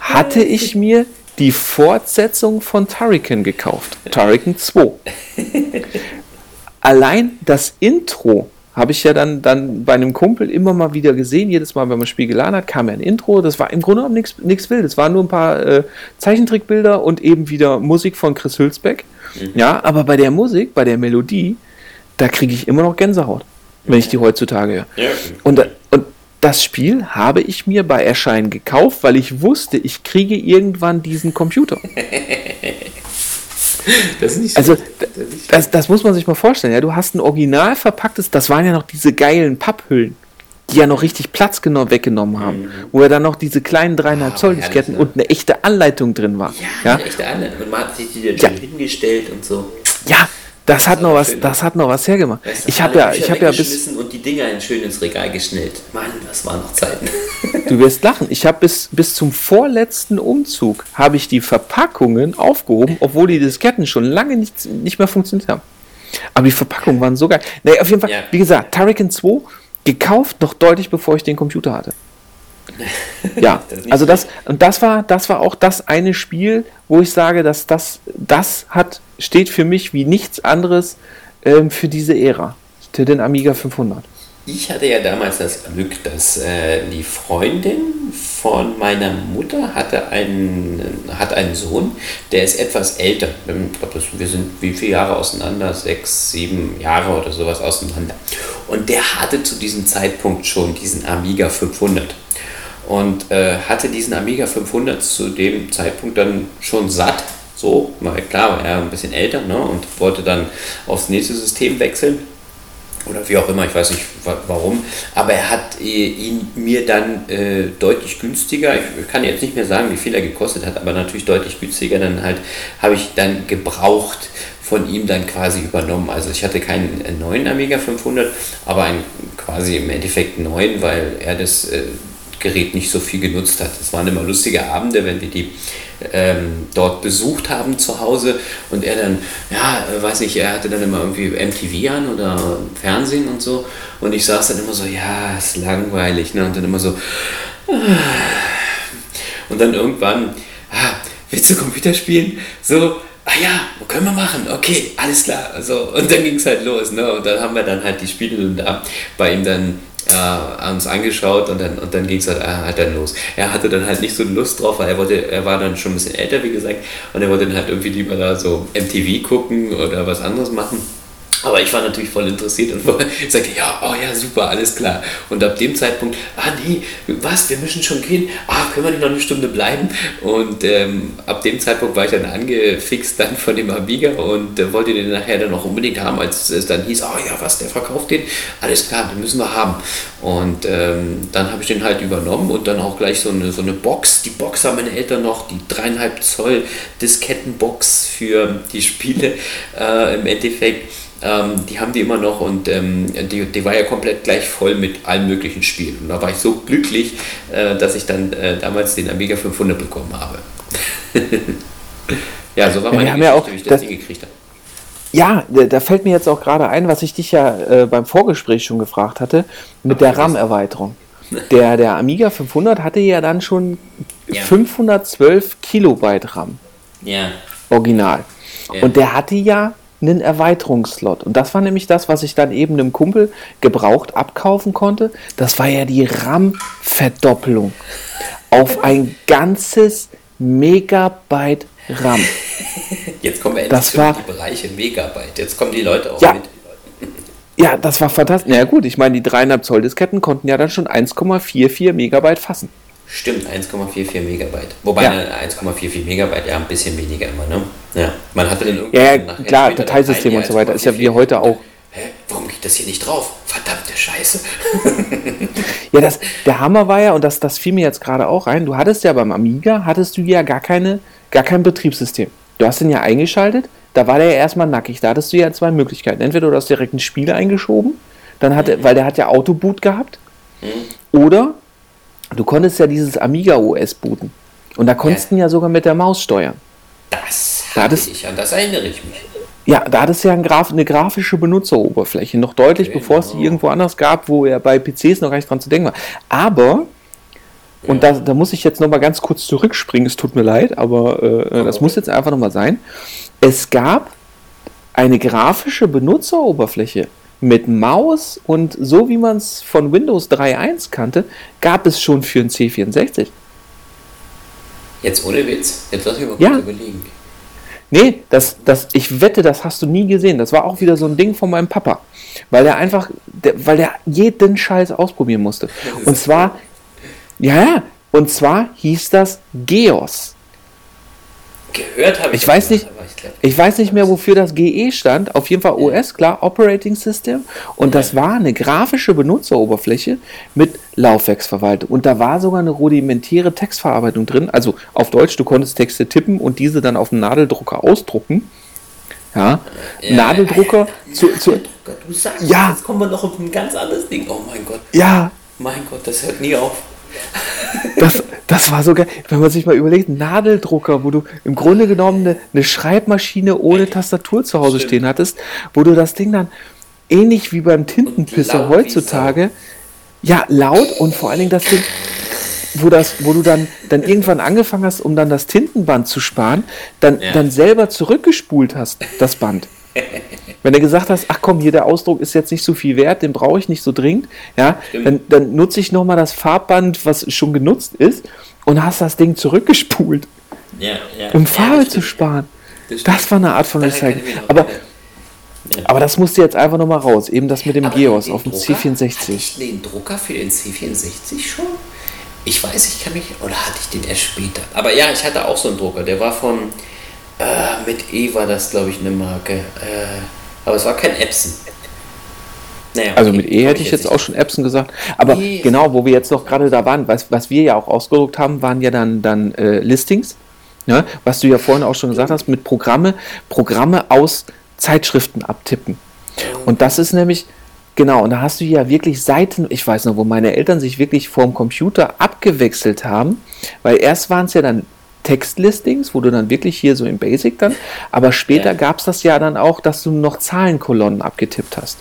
hatte ich mir die Fortsetzung von Turrican gekauft. Turrican 2. Allein das Intro habe ich ja dann, dann bei einem Kumpel immer mal wieder gesehen. Jedes Mal, wenn man das Spiel geladen hat, kam ja ein Intro. Das war im Grunde genommen nichts wild. Es waren nur ein paar äh, Zeichentrickbilder und eben wieder Musik von Chris Hülsbeck. Mhm. Ja, aber bei der Musik, bei der Melodie, da kriege ich immer noch Gänsehaut, wenn ich die heutzutage höre. Ja. Und, und das Spiel habe ich mir bei Erscheinen gekauft, weil ich wusste, ich kriege irgendwann diesen Computer. Das ist nicht so. Also, das, das muss man sich mal vorstellen. Ja, du hast ein original verpacktes, das waren ja noch diese geilen Papphüllen die ja noch richtig Platz genau weggenommen haben, mhm. wo ja dann noch diese kleinen dreieinhalb ah, Zoll Disketten ne? und eine echte Anleitung drin war. Ja, ja? eine echte Anleitung. Und man hat sich die dann ja. hingestellt und so. Ja, das, hat noch was, das hat noch was hergemacht. Weißt du, ich habe ja, ich habe ja bis und die Dinger schön ins Regal geschnellt. Mann, das waren noch Zeiten. Du wirst lachen. Ich habe bis bis zum vorletzten Umzug habe ich die Verpackungen aufgehoben, obwohl die Disketten schon lange nicht, nicht mehr funktioniert haben. Aber die Verpackungen waren so geil. Nee, auf jeden Fall, ja. wie gesagt, Tarikin 2 gekauft, noch deutlich bevor ich den Computer hatte. ja, also das und das war das war auch das eine Spiel, wo ich sage, dass das das hat steht für mich wie nichts anderes ähm, für diese Ära, für den Amiga 500. Ich hatte ja damals das Glück, dass äh, die Freundin von meiner Mutter hatte einen, hat einen Sohn, der ist etwas älter. Ich glaube, wir sind wie viele Jahre auseinander? Sechs, sieben Jahre oder sowas auseinander. Und der hatte zu diesem Zeitpunkt schon diesen Amiga 500 und äh, hatte diesen Amiga 500 zu dem Zeitpunkt dann schon satt. So, klar, war er ein bisschen älter ne, und wollte dann aufs nächste System wechseln oder wie auch immer, ich weiß nicht warum, aber er hat äh, ihn mir dann äh, deutlich günstiger, ich kann jetzt nicht mehr sagen, wie viel er gekostet hat, aber natürlich deutlich günstiger, dann halt habe ich dann gebraucht von ihm dann quasi übernommen. Also ich hatte keinen neuen Amiga 500, aber einen quasi im Endeffekt neuen, weil er das äh, Gerät nicht so viel genutzt hat. Es waren immer lustige Abende, wenn wir die ähm, dort besucht haben zu Hause und er dann, ja, äh, weiß nicht, er hatte dann immer irgendwie MTV an oder Fernsehen und so und ich saß dann immer so, ja, ist langweilig, ne? und dann immer so, ah. und dann irgendwann, ah, willst du Computer spielen? So, ah ja, können wir machen, okay, alles klar. Also, und dann ging es halt los, ne? Und dann haben wir dann halt die Spiele da bei ihm dann äh, uns angeschaut und dann, und dann ging es halt, äh, halt dann los. Er hatte dann halt nicht so Lust drauf, weil er wollte, er war dann schon ein bisschen älter, wie gesagt, und er wollte dann halt irgendwie lieber da so MTV gucken oder was anderes machen. Aber ich war natürlich voll interessiert und sagte, ja, oh ja, super, alles klar. Und ab dem Zeitpunkt, ah nee, was, wir müssen schon gehen, ah, können wir nicht noch eine Stunde bleiben? Und ähm, ab dem Zeitpunkt war ich dann angefixt dann von dem Amiga und äh, wollte den nachher dann noch unbedingt haben, als es dann hieß, oh ja, was, der verkauft den, alles klar, den müssen wir haben. Und ähm, dann habe ich den halt übernommen und dann auch gleich so eine, so eine Box, die Box haben meine Eltern noch, die dreieinhalb Zoll Diskettenbox für die Spiele äh, im Endeffekt ähm, die haben die immer noch und ähm, die, die war ja komplett gleich voll mit allen möglichen Spielen. Und da war ich so glücklich, äh, dass ich dann äh, damals den Amiga 500 bekommen habe. ja, so war meine ja, Geschichte, ja auch, wie ich das, das Ding gekriegt habe. Ja, da fällt mir jetzt auch gerade ein, was ich dich ja äh, beim Vorgespräch schon gefragt hatte, mit der RAM-Erweiterung. Der, der Amiga 500 hatte ja dann schon ja. 512 Kilobyte RAM. Ja. Original. Ja. Und der hatte ja einen Erweiterungsslot. Und das war nämlich das, was ich dann eben einem Kumpel gebraucht abkaufen konnte. Das war ja die RAM-Verdoppelung auf ein ganzes Megabyte RAM. Jetzt kommen wir endlich das war, die Bereiche Megabyte. Jetzt kommen die Leute auch ja, mit. Ja, das war fantastisch. Na ja, gut, ich meine, die 3,5 Zoll Disketten konnten ja dann schon 1,44 Megabyte fassen. Stimmt, 1,44 Megabyte. Wobei ja. 1,44 Megabyte ja ein bisschen weniger immer, ne? Ja. Man hatte dann irgendwie. Ja, klar, Dateisystem und so weiter ist ja wie heute auch. Hä? Warum geht das hier nicht drauf? Verdammte Scheiße. ja, das, der Hammer war ja, und das, das fiel mir jetzt gerade auch ein, du hattest ja beim Amiga, hattest du ja gar, keine, gar kein Betriebssystem. Du hast den ja eingeschaltet, da war der ja erstmal nackig. Da hattest du ja zwei Möglichkeiten. Entweder du hast direkt ein Spiel eingeschoben, dann hat mhm. weil der hat ja Autoboot gehabt, mhm. oder du konntest ja dieses Amiga OS booten. Und da konntest du ja. ja sogar mit der Maus steuern. Das hatte da ich, an das erinnere ich mich. Ja, da hat es ja ein Graf, eine grafische Benutzeroberfläche, noch deutlich genau. bevor es die irgendwo anders gab, wo er bei PCs noch gar nicht dran zu denken war. Aber, ja. und da, da muss ich jetzt nochmal ganz kurz zurückspringen, es tut mir leid, aber äh, das muss jetzt einfach nochmal sein. Es gab eine grafische Benutzeroberfläche mit Maus und so wie man es von Windows 3.1 kannte, gab es schon für ein C64. Jetzt ohne Witz. Jetzt lass mich mal ja. überlegen. Nee, das, das, ich wette, das hast du nie gesehen. Das war auch wieder so ein Ding von meinem Papa. Weil der einfach, der, weil der jeden Scheiß ausprobieren musste. Und zwar, ja, und zwar hieß das Geos. Gehört habe ich. Ich weiß nicht, ich glaub, ich weiß nicht mehr, wofür das GE stand. Auf jeden Fall OS, klar, Operating System. Und das war eine grafische Benutzeroberfläche mit Laufwerksverwaltung. Und da war sogar eine rudimentäre Textverarbeitung drin. Also auf Deutsch, du konntest Texte tippen und diese dann auf dem Nadeldrucker ausdrucken. Ja, Ja, Nadeldrucker zu, zu, Gott, du sagst, Ja. jetzt kommen wir noch auf ein ganz anderes Ding. Oh mein Gott, ja, mein Gott, das hört nie auf. Das, das war so geil, wenn man sich mal überlegt, ein Nadeldrucker, wo du im Grunde genommen eine, eine Schreibmaschine ohne Tastatur zu Hause Stimmt. stehen hattest, wo du das Ding dann ähnlich wie beim Tintenpisser heutzutage, ja, laut und vor allen Dingen das Ding, wo, das, wo du dann, dann irgendwann angefangen hast, um dann das Tintenband zu sparen, dann, Ja. dann selber zurückgespult hast, das Band. Wenn du gesagt hast, ach komm, hier der Ausdruck ist jetzt nicht so viel wert, den brauche ich nicht so dringend, ja, dann, dann nutze ich nochmal das Farbband, was schon genutzt ist, und hast das Ding zurückgespult, Ja, ja. um ja, Farbe das zu sparen. Das. Das war eine Art von Recycling. Aber. Ja. aber das musste jetzt einfach nochmal raus, eben das mit dem Aber Geos auf dem Drucker? Hatte C64. ich den Drucker für den C64 schon? Ich weiß, ich kann mich. Oder hatte ich den erst später? Aber ja, ich hatte auch so einen Drucker. Der war von. Äh, mit E war das, glaube ich, eine Marke. Äh, aber es war kein Epson. Naja, Also mit E hätte ich jetzt auch schon Epson gesagt. Aber Nee. genau, wo wir jetzt noch gerade da waren, was, was wir ja auch ausgedruckt haben, waren ja dann, dann äh, Listings. Ja, was du ja vorhin auch schon gesagt hast, mit Programme, Programme aus Zeitschriften abtippen. Und das ist nämlich, genau, und da hast du ja wirklich Seiten, ich weiß noch, wo meine Eltern sich wirklich vorm Computer abgewechselt haben, weil erst waren es ja dann Textlistings, wo du dann wirklich hier so im Basic dann, aber später Ja. gab es das ja dann auch, dass du noch Zahlenkolonnen abgetippt hast.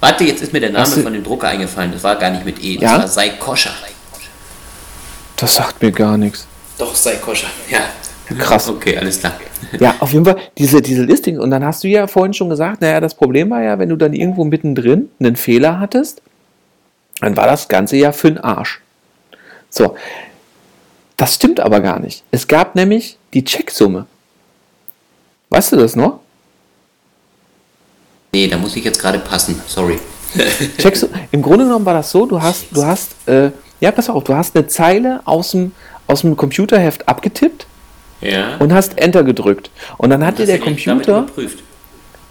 Warte, jetzt ist mir der Name Hast von dem Drucker eingefallen. Das war gar nicht mit E. Das Ja? war Seikoscha. Das sagt mir gar nichts. Doch, Seikoscha. Ja. Krass. Okay, alles klar. Ja, auf jeden Fall diese, diese Listing. Und dann hast du ja vorhin schon gesagt, naja, das Problem war ja, wenn du dann irgendwo mittendrin einen Fehler hattest, dann war das Ganze ja für den Arsch. So. Das stimmt aber gar nicht. Es gab nämlich die Checksumme. Weißt du das noch? Nee, da muss ich jetzt gerade passen. Sorry. Checksumme. Im Grunde genommen war das so, du hast, du hast, äh, ja, pass auf, du hast eine Zeile aus dem, aus dem Computerheft abgetippt Ja. und hast Enter gedrückt. Und dann hat dir der Computer.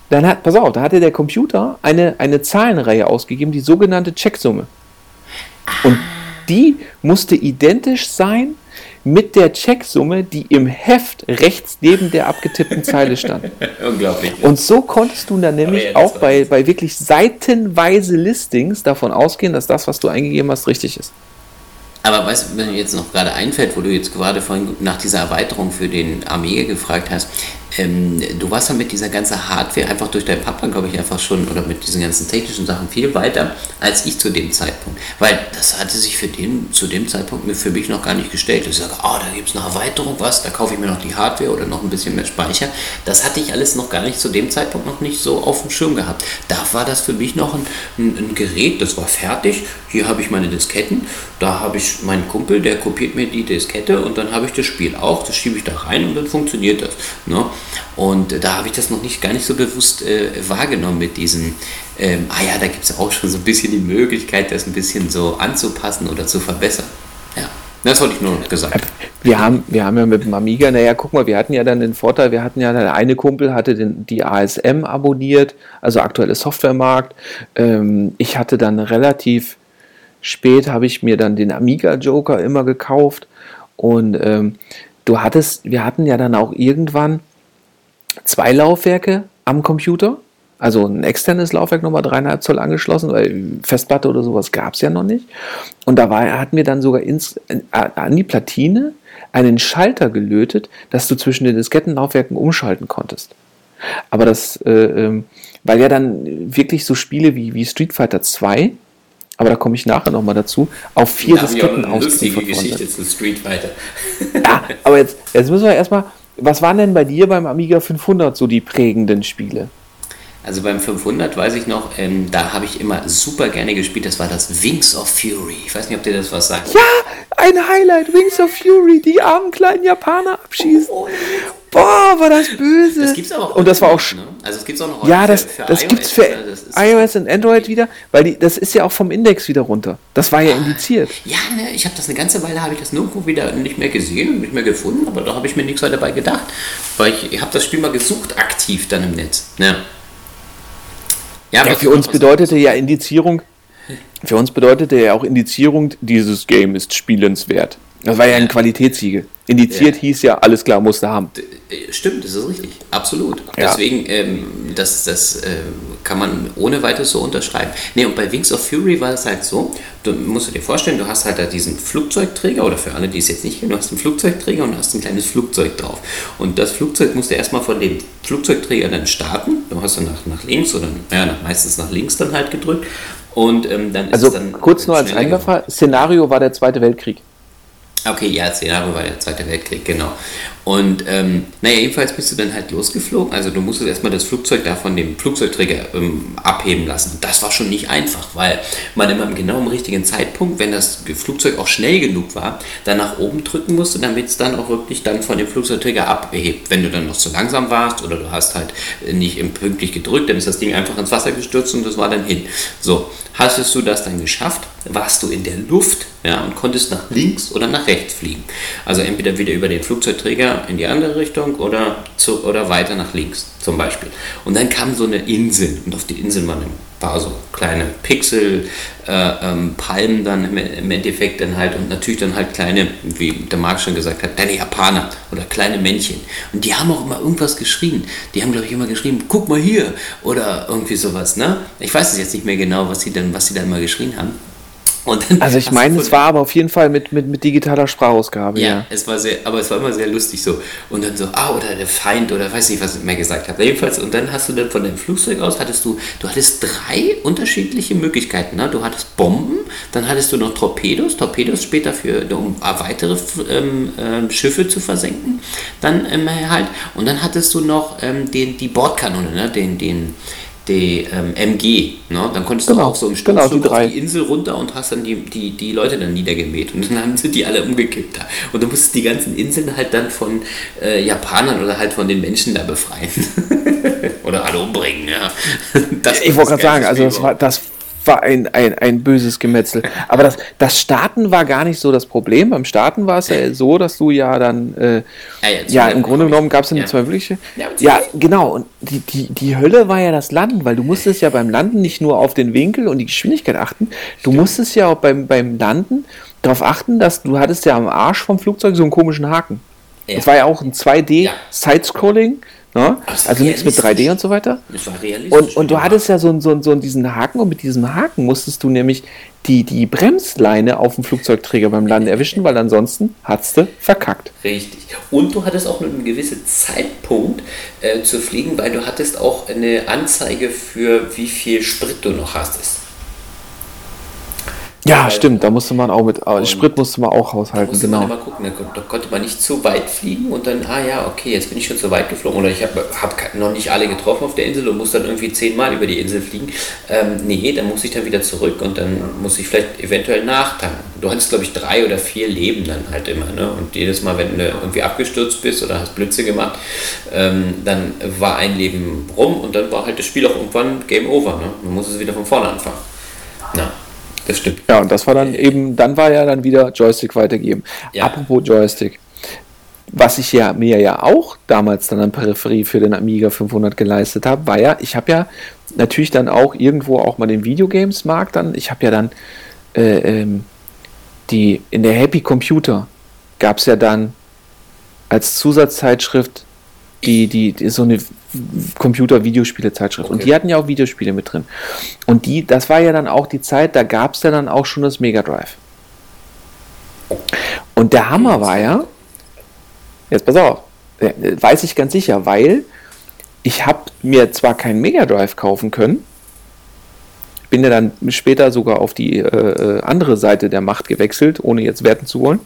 Dann hat, pass auf, da hatte der Computer eine, eine Zahlenreihe ausgegeben, die sogenannte Checksumme. Und die musste identisch sein mit der Checksumme, die im Heft rechts neben der abgetippten Zeile stand. Unglaublich. Und so konntest du dann nämlich ja, auch bei, bei wirklich seitenweise Listings davon ausgehen, dass das, was du eingegeben hast, richtig ist. Aber weißt du, wenn mir jetzt noch gerade einfällt, wo du jetzt gerade vorhin nach dieser Erweiterung für den Amiga gefragt hast, ähm, du warst ja mit dieser ganzen Hardware einfach durch deinen Papa, glaube ich, einfach schon, oder mit diesen ganzen technischen Sachen viel weiter als ich zu dem Zeitpunkt. Weil das hatte sich für den, zu dem Zeitpunkt für mich noch gar nicht gestellt. Ich sage, ah, da gibt es eine Erweiterung, was, da kaufe ich mir noch die Hardware oder noch ein bisschen mehr Speicher. Das hatte ich alles noch gar nicht zu dem Zeitpunkt noch nicht so auf dem Schirm gehabt. Da war das für mich noch ein, ein, ein Gerät, das war fertig. Hier habe ich meine Disketten, da habe ich meinen Kumpel, der kopiert mir die Diskette und dann habe ich das Spiel auch, das schiebe ich da rein und dann funktioniert das. Ne? Und äh, da habe ich das noch nicht gar nicht so bewusst äh, wahrgenommen mit diesem, ähm, ah ja, da gibt es auch schon so ein bisschen die Möglichkeit, das ein bisschen so anzupassen oder zu verbessern. Ja, das wollte ich nur noch gesagt. Wir haben, wir haben ja mit dem Amiga, naja, guck mal, wir hatten ja dann den Vorteil, wir hatten ja, der eine Kumpel hatte den, die ASM abonniert, also aktuelle Softwaremarkt. Ähm, ich hatte dann relativ spät, habe ich mir dann den Amiga Joker immer gekauft und ähm, du hattest, wir hatten ja dann auch irgendwann zwei Laufwerke am Computer. Also ein externes Laufwerk nochmal dreieinhalb Zoll angeschlossen, weil Festplatte oder sowas gab es ja noch nicht. Und da war, hatten wir dann sogar ins, an die Platine einen Schalter gelötet, dass du zwischen den Diskettenlaufwerken umschalten konntest. Aber das, äh, ähm, weil ja dann wirklich so Spiele wie, wie Street Fighter 2, aber da komme ich nachher nochmal dazu, auf vier Da haben wir auch Disketten eine lustige. Geschichte zu Street Fighter. Ja, aber jetzt, jetzt müssen wir erstmal, was waren denn bei dir beim Amiga 500 so die prägenden Spiele? Also beim 500 weiß ich noch, ähm, da habe ich immer super gerne gespielt, das war das Wings of Fury. Ich weiß nicht, ob dir das was sagt. Ja, ein Highlight, Wings of Fury, die armen kleinen Japaner abschießen. Boah, war das böse. Das gibt's aber auch. Und das war auch. Ne? Also es gibt's auch noch. Ja, das, für, für das iOS, gibt's für ne? iOS und Android wieder, weil die, das ist ja auch vom Index wieder runter. Das war ja ah, indiziert. Ja, ne, ich habe das eine ganze Weile habe ich das nirgendwo wieder nicht mehr gesehen und nicht mehr gefunden, aber da habe ich mir nichts weiter dabei gedacht, weil ich, ich habe das Spiel mal gesucht aktiv dann im Netz. Ne? Ja, ja für uns bedeutete ja Indizierung. Für uns bedeutete ja auch Indizierung, dieses Game ist spielenswert. Das war ja ein Qualitätssiegel. Indiziert ja. hieß ja, alles klar, musste haben. Äh, stimmt, das ist richtig. Absolut. Ja. Deswegen, ähm, das, das äh, kann man ohne weiteres so unterschreiben. Ne, und bei Wings of Fury war es halt so, du musst dir vorstellen, du hast halt da diesen Flugzeugträger, oder für alle, die es jetzt nicht kennen, du hast einen Flugzeugträger und du hast ein kleines Flugzeug drauf. Und das Flugzeug musst du erstmal von dem Flugzeugträger dann starten. Du hast dann nach, nach links oder ja, meistens nach links dann halt gedrückt. Und ähm, dann also dann kurz nur als Eingefallen, Szenario war der Zweite Weltkrieg. Okay, ja, Szenario war der Zweite Weltkrieg, genau. Und ähm, naja, jedenfalls bist du dann halt losgeflogen. Also du musstest erstmal das Flugzeug da von dem Flugzeugträger ähm, abheben lassen. Und das war schon nicht einfach, weil man immer im genau im richtigen Zeitpunkt, wenn das Flugzeug auch schnell genug war, dann nach oben drücken musste, damit es dann auch wirklich dann von dem Flugzeugträger abhebt. Wenn du dann noch zu langsam warst oder du hast halt nicht pünktlich gedrückt, dann ist das Ding einfach ins Wasser gestürzt und das war dann hin. So, hast du das dann geschafft, warst du in der Luft ja, und konntest nach links oder nach rechts fliegen. Also entweder wieder über den Flugzeugträger in die andere Richtung oder, zu, oder weiter nach links zum Beispiel. Und dann kam so eine Insel und auf die Insel waren ein paar so kleine Pixel, äh, ähm, Palmen dann im, im, Endeffekt dann halt und natürlich dann halt kleine, wie der Marc schon gesagt hat, kleine Japaner oder kleine Männchen. Und die haben auch immer irgendwas geschrien. Die haben, glaube ich, immer geschrien, guck mal hier oder irgendwie sowas. Ne? Ich weiß es jetzt nicht mehr genau, was sie dann, was sie dann immer geschrien haben also ich meine, es war aber auf jeden Fall mit, mit, mit digitaler Sprachausgabe. Ja, ja, es war sehr, aber es war immer sehr lustig so. Und dann so, ah, oder der Feind oder weiß nicht, was ich mehr gesagt habe. Jedenfalls, und dann hast du dann von dem Flugzeug aus, hattest du, du hattest drei unterschiedliche Möglichkeiten. Ne? Du hattest Bomben, dann hattest du noch Torpedos, Torpedos später für, um weitere ähm, äh, Schiffe zu versenken. Dann ähm, halt, und dann hattest du noch ähm, den, die Bordkanone, ne? den, den, die ähm, MG. Ne? Dann konntest genau, du auch so im Sturmflug genau, die auf die Insel runter und hast dann die, die, die Leute dann niedergemäht. Und dann haben sie die alle umgekippt da. Und du musstest die ganzen Inseln halt dann von äh, Japanern oder halt von den Menschen da befreien. oder alle umbringen, ja. ich wollte gerade sagen, also das war, das war ein, ein, ein böses Gemetzel. Aber das, das Starten war gar nicht so das Problem. Beim Starten war es ja so, dass du ja dann, äh, ja, ja, im Grunde genommen gab es ja. zwei wirkliche. Ja, ja, genau. Und die, die, die Hölle war ja das Landen, weil du musstest ja beim Landen nicht nur auf den Winkel und die Geschwindigkeit achten, du Stimmt. musstest ja auch beim, beim Landen darauf achten, dass du hattest ja am Arsch vom Flugzeug so einen komischen Haken. Es war ja auch ein 2D-Sidescrolling. Ne? Also nichts mit 3D und so weiter. Das war realistisch. Und, und du hattest ja so, so, so diesen Haken und mit diesem Haken musstest du nämlich die, die Bremsleine auf dem Flugzeugträger beim Landen erwischen, weil ansonsten hattest du verkackt. Richtig. Und du hattest auch nur einen gewissen Zeitpunkt äh, zu fliegen, weil du hattest auch eine Anzeige für wie viel Sprit du noch hast. Ja, Weil, stimmt, da musste man auch mit, Sprit musste man auch haushalten, musste genau. Man immer gucken, da konnte man nicht zu weit fliegen und dann, ah ja, okay, jetzt bin ich schon zu weit geflogen oder ich habe hab noch nicht alle getroffen auf der Insel und muss dann irgendwie zehnmal über die Insel fliegen. Ähm, nee, dann muss ich dann wieder zurück und dann muss ich vielleicht eventuell nachtanken. Du hattest, glaube ich, drei oder vier Leben dann halt immer, ne? Und jedes Mal, wenn du irgendwie abgestürzt bist oder hast Blitze gemacht, ähm, dann war ein Leben rum und dann war halt das Spiel auch irgendwann Game Over, ne? Man muss es wieder von vorne anfangen. Na. Das stimmt. Ja, und das war dann eben, dann war ja dann wieder Joystick weitergeben. Ja. Apropos Joystick. Was ich ja mir ja auch damals dann an Peripherie für den Amiga 500 geleistet habe, war ja, ich habe ja natürlich dann auch irgendwo auch mal den Videogames-Markt dann, ich habe ja dann äh, ähm, die, in der Happy Computer gab es ja dann als Zusatzzeitschrift die, die, die so eine Computer-Videospiele-Zeitschrift. Okay. Und die hatten ja auch Videospiele mit drin. Und die, das war ja dann auch die Zeit, da gab es ja dann auch schon das Mega Drive. Und der Hammer war ja, jetzt pass auf, weiß ich ganz sicher, weil ich habe mir zwar keinen Mega Drive kaufen können, bin ja dann später sogar auf die äh, äh andere Seite der Macht gewechselt, ohne jetzt werten zu wollen,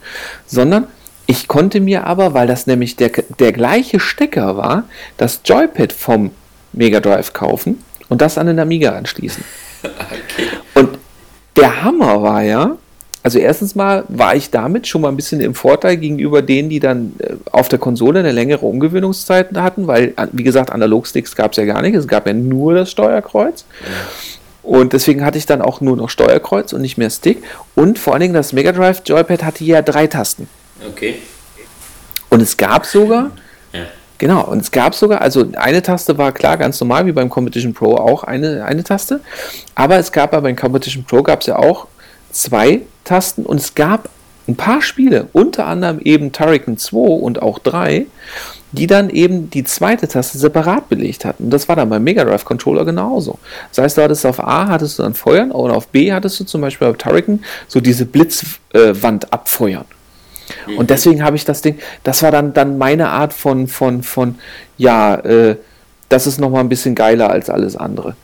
sondern ich konnte mir aber, weil das nämlich der, der gleiche Stecker war, das Joypad vom Mega Drive kaufen und das an den Amiga anschließen. Okay. Und der Hammer war ja, also erstens mal war ich damit schon mal ein bisschen im Vorteil gegenüber denen, die dann äh, auf der Konsole eine längere Umgewöhnungszeit hatten, weil, wie gesagt, Analogsticks gab es ja gar nicht, es gab ja nur das Steuerkreuz. Und deswegen hatte ich dann auch nur noch Steuerkreuz und nicht mehr Stick. Und vor allen Dingen das Mega Drive Joypad hatte ja drei Tasten. Okay. Und es gab sogar, Ja. genau, und es gab sogar, also eine Taste war klar, ganz normal, wie beim Competition Pro auch eine, eine Taste. Aber es gab aber beim Competition Pro gab es ja auch zwei Tasten und es gab ein paar Spiele, unter anderem eben Turrican 2 und auch 3, die dann eben die zweite Taste separat belegt hatten. Und das war dann beim Mega Drive Controller genauso. Das heißt, du hattest auf A hattest du dann Feuern und auf B hattest du zum Beispiel bei Turrican so diese Blitzwand äh, abfeuern. Und deswegen habe ich das Ding, das war dann, dann meine Art von, von, von ja, äh, das ist nochmal ein bisschen geiler als alles andere.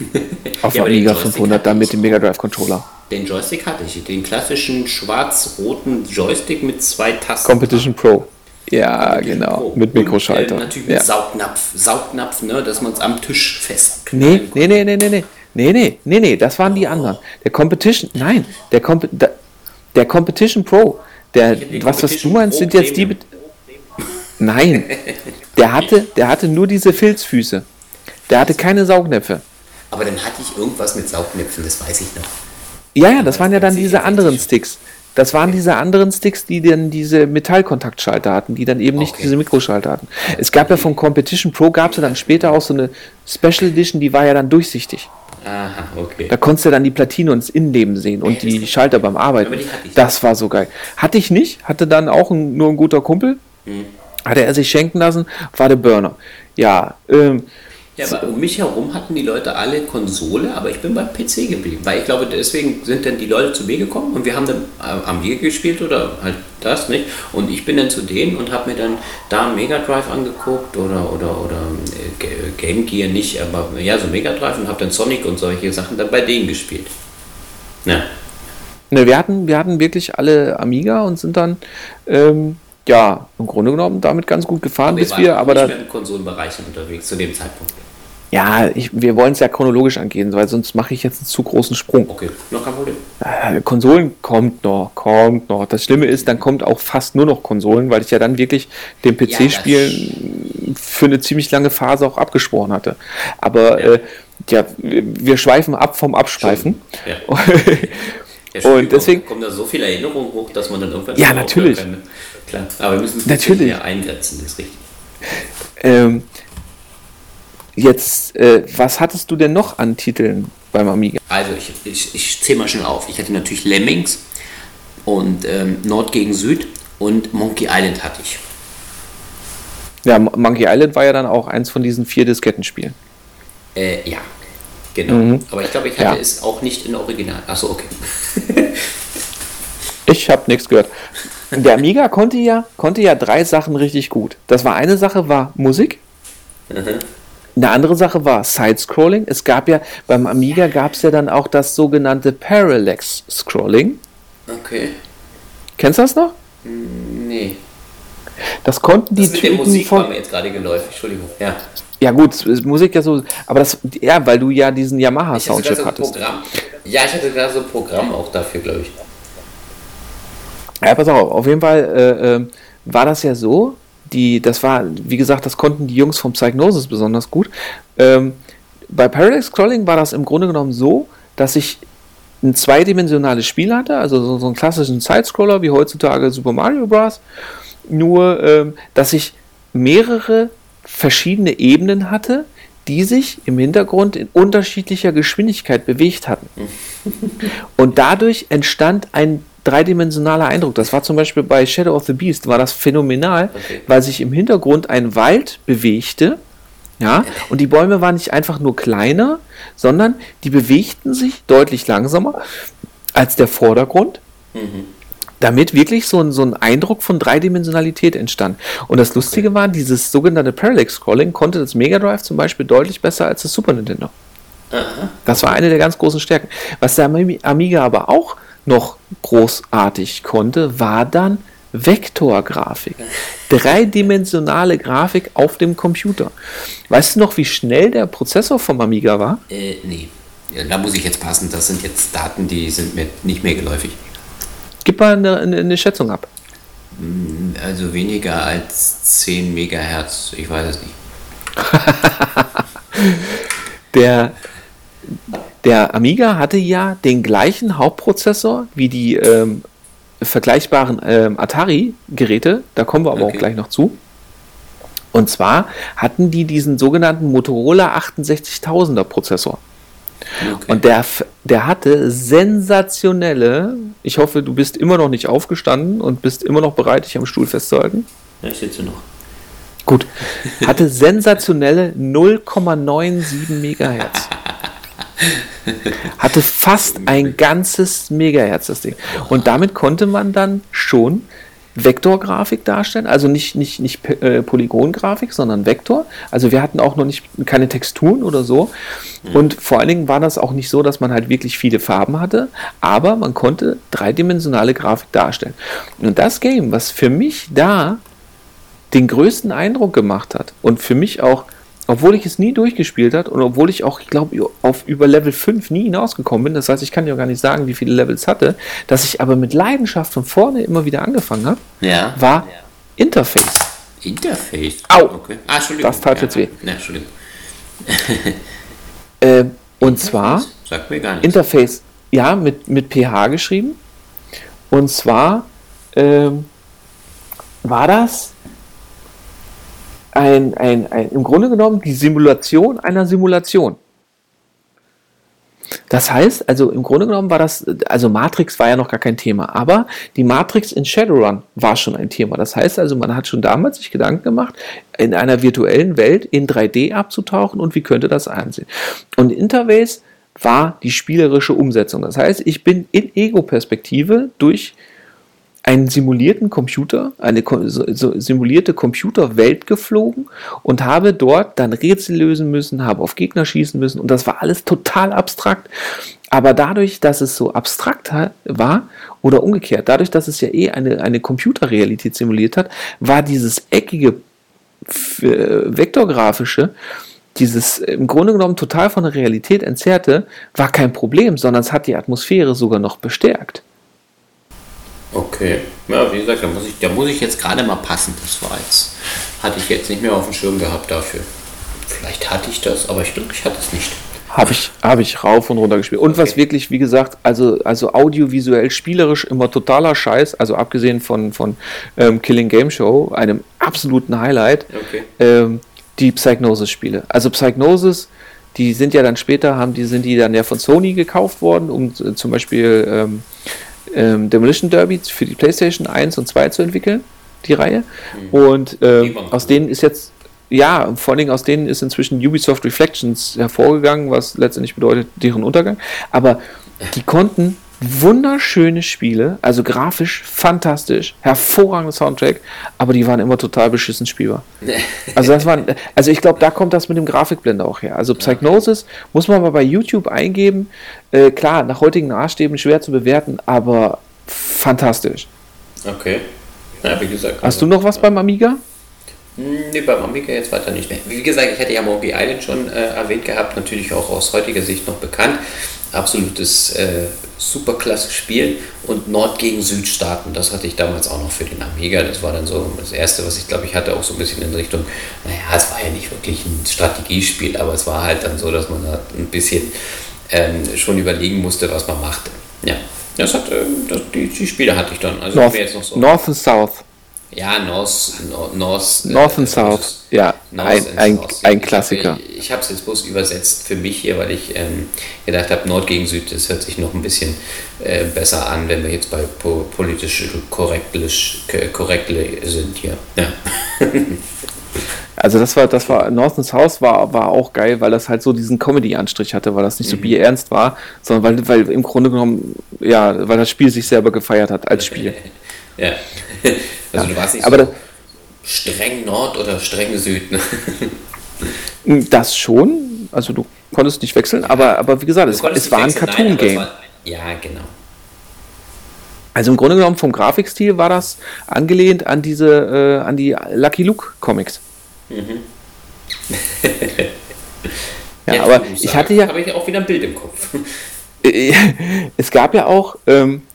Auf Ja, Amiga Joystick 500 dann mit dem Mega Drive Controller. Den Joystick hatte ich, den klassischen schwarz-roten Joystick mit zwei Tasten. Competition Pro. Ja, Competition genau, Pro. mit Mikroschalter. Und, äh, natürlich mit ja. Saugnapf, Saugnapf, ne, dass man es am Tisch fest. Nee, nee, nee, nee, nee, nee. Nee, nee, nee, nee, das waren die anderen. Der Competition, nein, der, Comp der, Competition Pro, der, Die was, was du meinst, Pro sind jetzt die. Premium. mit- Nein, der hatte, der hatte nur diese Filzfüße. Der hatte keine Saugnäpfe. Aber dann hatte ich irgendwas mit Saugnäpfen, das weiß ich noch. Ja, ja, das waren ja dann diese anderen. Sticks. Das waren diese anderen Sticks, die dann diese Metallkontaktschalter hatten, die dann eben nicht Okay. diese Mikroschalter hatten. Es gab ja vom Competition Pro, gab es ja dann später auch so eine Special Edition, die war ja dann durchsichtig. Aha, okay. Da konntest du dann die Platine und das Innenleben sehen und die Schalter beim Arbeiten. Das war so geil. Hatte ich nicht, hatte dann auch ein, nur ein guter Kumpel. Hm. Hatte er sich schenken lassen, war der Burner. Ja, ähm, Ja, aber um mich herum hatten die Leute alle Konsole, aber ich bin beim PC geblieben. Weil ich glaube, deswegen sind dann die Leute zu mir gekommen und wir haben dann äh, Amiga gespielt oder halt das nicht. Und ich bin dann zu denen und habe mir dann da einen Mega Drive angeguckt oder, oder, oder äh, Game Gear nicht, aber ja, so Mega Drive und habe dann Sonic und solche Sachen dann bei denen gespielt. Ja. ne, wir, hatten, wir hatten wirklich alle Amiga und sind dann, ähm, ja, im Grunde genommen damit ganz gut gefahren, bis waren wir, auch aber da, mehr im Konsolenbereich unterwegs zu dem Zeitpunkt. Ja, ich, wir wollen es ja chronologisch angehen, weil sonst mache ich jetzt einen zu großen Sprung. Okay, noch kein Problem. Äh, Konsolen kommt noch, kommt noch. Das Schlimme ist, dann kommt auch fast nur noch Konsolen, weil ich ja dann wirklich den Ja, PC-Spielen für eine ziemlich lange Phase auch abgesprochen hatte. Aber Ja. äh, ja, wir schweifen ab vom Abschweifen. Ja. Ja, Und deswegen- kommen da so viele Erinnerungen hoch, dass man dann irgendwann Ja, natürlich. Kann? Klar, aber wir müssen es Natürlich. mehr eingrenzen, das ist richtig. ähm, jetzt, äh, was hattest du denn noch an Titeln beim Amiga? Also ich, ich, ich zähle mal schnell auf. Ich hatte natürlich Lemmings und ähm, Nord gegen Süd und Monkey Island hatte ich. Ja, Monkey Island war ja dann auch eins von diesen vier Diskettenspielen. Äh, ja, genau. Mhm. Aber ich glaube, ich hatte Ja. es auch nicht in Original. Achso, okay. Ich habe nichts gehört. Der Amiga konnte ja, konnte ja drei Sachen richtig gut. Das war eine Sache war Musik. Eine andere Sache war Side-Scrolling. Es gab ja, beim Amiga gab es ja dann auch das sogenannte Parallax-Scrolling. Okay. Kennst du das noch? Nee. Das konnten die Das mit der Typen Musik war von. mir jetzt gerade geläufig. Entschuldigung. Ja. Ja, gut, Musik ja so. Aber das, ja, weil du ja diesen Ich hatte Yamaha-Soundchip da so ein hattest. Programm. Ja, ich hatte da so ein Programm auch dafür, glaube ich. Ja, pass auf, auf jeden Fall äh, ähm, war das ja so, die, das war, wie gesagt, das konnten die Jungs vom Psygnosis besonders gut. Ähm, bei Parallax Scrolling war das im Grunde genommen so, dass ich ein zweidimensionales Spiel hatte, also so, so einen klassischen Sidescroller wie heutzutage Super Mario Bros. Nur, ähm, dass ich mehrere verschiedene Ebenen hatte, die sich im Hintergrund in unterschiedlicher Geschwindigkeit bewegt hatten. Und dadurch entstand ein dreidimensionaler Eindruck. Das war zum Beispiel bei Shadow of the Beast, war das phänomenal, Okay. weil sich im Hintergrund ein Wald bewegte. Ja, und die Bäume waren nicht einfach nur kleiner, sondern die bewegten sich deutlich langsamer als der Vordergrund, damit wirklich so ein, so ein Eindruck von Dreidimensionalität entstand. Und das Lustige war, dieses sogenannte Parallax Scrolling konnte das Mega Drive zum Beispiel deutlich besser als das Super Nintendo. Das war eine der ganz großen Stärken. Was der Ami- Amiga aber auch noch großartig konnte, war dann Vektorgrafik. Dreidimensionale Grafik auf dem Computer. Weißt du noch, wie schnell der Prozessor vom Amiga war? Äh, nee. Ja, da muss ich jetzt passen. Das sind jetzt Daten, die sind mir nicht mehr geläufig. Gib mal eine, eine, eine Schätzung ab. Also weniger als 10 Megahertz, ich weiß es nicht. Der, der Amiga hatte ja den gleichen Hauptprozessor wie die ähm, vergleichbaren ähm, Atari-Geräte, da kommen wir aber Okay. auch gleich noch zu. Und zwar hatten die diesen sogenannten Motorola 68000er Prozessor. Okay. Und der, der hatte sensationelle, ich hoffe, du bist immer noch nicht aufgestanden und bist immer noch bereit, dich am Stuhl festzuhalten. ja, ich sitze noch. Gut, hatte sensationelle 0,97 Megahertz. Hatte fast ein ganzes Megahertz das Ding. Und damit konnte man dann schon Vektorgrafik darstellen, also nicht, nicht, nicht äh, Polygongrafik, sondern Vektor. Also wir hatten auch noch nicht keine Texturen oder so. Und vor allen Dingen war das auch nicht so, dass man halt wirklich viele Farben hatte, aber man konnte dreidimensionale Grafik darstellen. Und das Game, was für mich da den größten Eindruck gemacht hat und für mich auch, obwohl ich es nie durchgespielt hat und obwohl ich auch, ich glaube, auf über Level 5 nie hinausgekommen bin, das heißt, ich kann ja gar nicht sagen, wie viele Levels hatte, dass ich aber mit Leidenschaft von vorne immer wieder angefangen habe, Ja. war Interface. Interface. Au! Okay. Ah, Entschuldigung. Das tat ja. jetzt weh. Ja, Entschuldigung. Äh, und zwar Sagt mir gar nichts. Interface, ja, mit, mit PH geschrieben. Und zwar ähm, war das ein, ein, ein, im Grunde genommen die Simulation einer Simulation. Das heißt, also im Grunde genommen war das, also Matrix war ja noch gar kein Thema, aber die Matrix in Shadowrun war schon ein Thema. Das heißt also, man hat schon damals sich Gedanken gemacht, in einer virtuellen Welt in 3D abzutauchen und wie könnte das ansehen. Und Interface war die spielerische Umsetzung. Das heißt, ich bin in Ego-Perspektive durch einen simulierten Computer, eine simulierte Computerwelt geflogen und habe dort dann Rätsel lösen müssen, habe auf Gegner schießen müssen und das war alles total abstrakt. Aber dadurch, dass es so abstrakt war oder umgekehrt, dadurch, dass es ja eh eine, eine Computerrealität simuliert hat, war dieses eckige äh, vektorgrafische, dieses im Grunde genommen total von der Realität entzerrte, war kein Problem, sondern es hat die Atmosphäre sogar noch bestärkt. Okay. Ja, wie gesagt, da muss ich, da muss ich jetzt gerade mal passen. Das war jetzt, hatte ich jetzt nicht mehr auf dem Schirm gehabt dafür. Vielleicht hatte ich das, aber ich glaube, ich hatte es nicht. Habe ich, hab ich rauf und runter gespielt. Und was Okay. wirklich, wie gesagt, also, also audiovisuell, spielerisch immer totaler Scheiß, also abgesehen von, von ähm, Killing Game Show, einem absoluten Highlight, Okay. ähm, die Psychnosis-Spiele. Also Psychnosis, die sind ja dann später, haben die, sind die dann ja von Sony gekauft worden, um äh, zum Beispiel ähm, ähm, Demolition Derby für die PlayStation 1 und 2 zu entwickeln, die Reihe. Und ähm, aus denen ist jetzt, ja, vor allen Dingen aus denen ist inzwischen Ubisoft Reflections hervorgegangen, was letztendlich bedeutet deren Untergang. Aber die konnten wunderschöne Spiele, also grafisch fantastisch, hervorragender Soundtrack, aber die waren immer total beschissen spielbar. Also das waren, also ich glaube, da kommt das mit dem Grafikblender auch her. Also Psychnosis muss man mal bei YouTube eingeben. Äh, klar, nach heutigen Maßstäben schwer zu bewerten, aber fantastisch. Okay. Ja, wie gesagt. Hast du noch was beim Amiga? Hm, Nee, beim Amiga jetzt weiter nicht mehr. Wie gesagt, ich hatte ja Monkey Island schon äh, erwähnt gehabt, natürlich auch aus heutiger Sicht noch bekannt. Absolutes äh, superklasse Spiel und Nord gegen Südstaaten, das hatte ich damals auch noch für den Amiga. Das war dann so das erste, was ich glaube ich hatte, auch so ein bisschen in Richtung, naja, es war ja nicht wirklich ein Strategiespiel, aber es war halt dann so, dass man da ein bisschen ähm, schon überlegen musste, was man machte. Ja, das hat, ähm, das, die, die Spiele hatte ich dann. Also North, wer jetzt noch so. North and South. Ja, North, North, North, North and äh, South. Ja, North ein, and ein, South. ein Ich Klassiker. hab- Ich, habe es jetzt bloß übersetzt für mich hier, weil ich ähm, gedacht habe, Nord gegen Süd, das hört sich noch ein bisschen äh, besser an, wenn wir jetzt bei po politisch korrektle sind hier. Ja. Also das war, das war, North and South war, war auch geil, weil das halt so diesen Comedy-Anstrich hatte, weil das nicht so Mhm. bierernst war, sondern weil, weil im Grunde genommen, ja, weil das Spiel sich selber gefeiert hat als Spiel. ja. Also du warst nicht aber so das- streng Nord oder streng Süd. Ne? Das schon, also du konntest nicht wechseln, aber, aber wie gesagt, es, es war ein wechseln, Cartoon-Game. Ja, genau. Also im Grunde genommen vom Grafikstil war das angelehnt an diese, äh, an die Lucky Luke Comics. ja, Jetzt, aber ich hatte ja, habe ich auch wieder ein Bild im Kopf. Es gab ja auch, ähm, ja,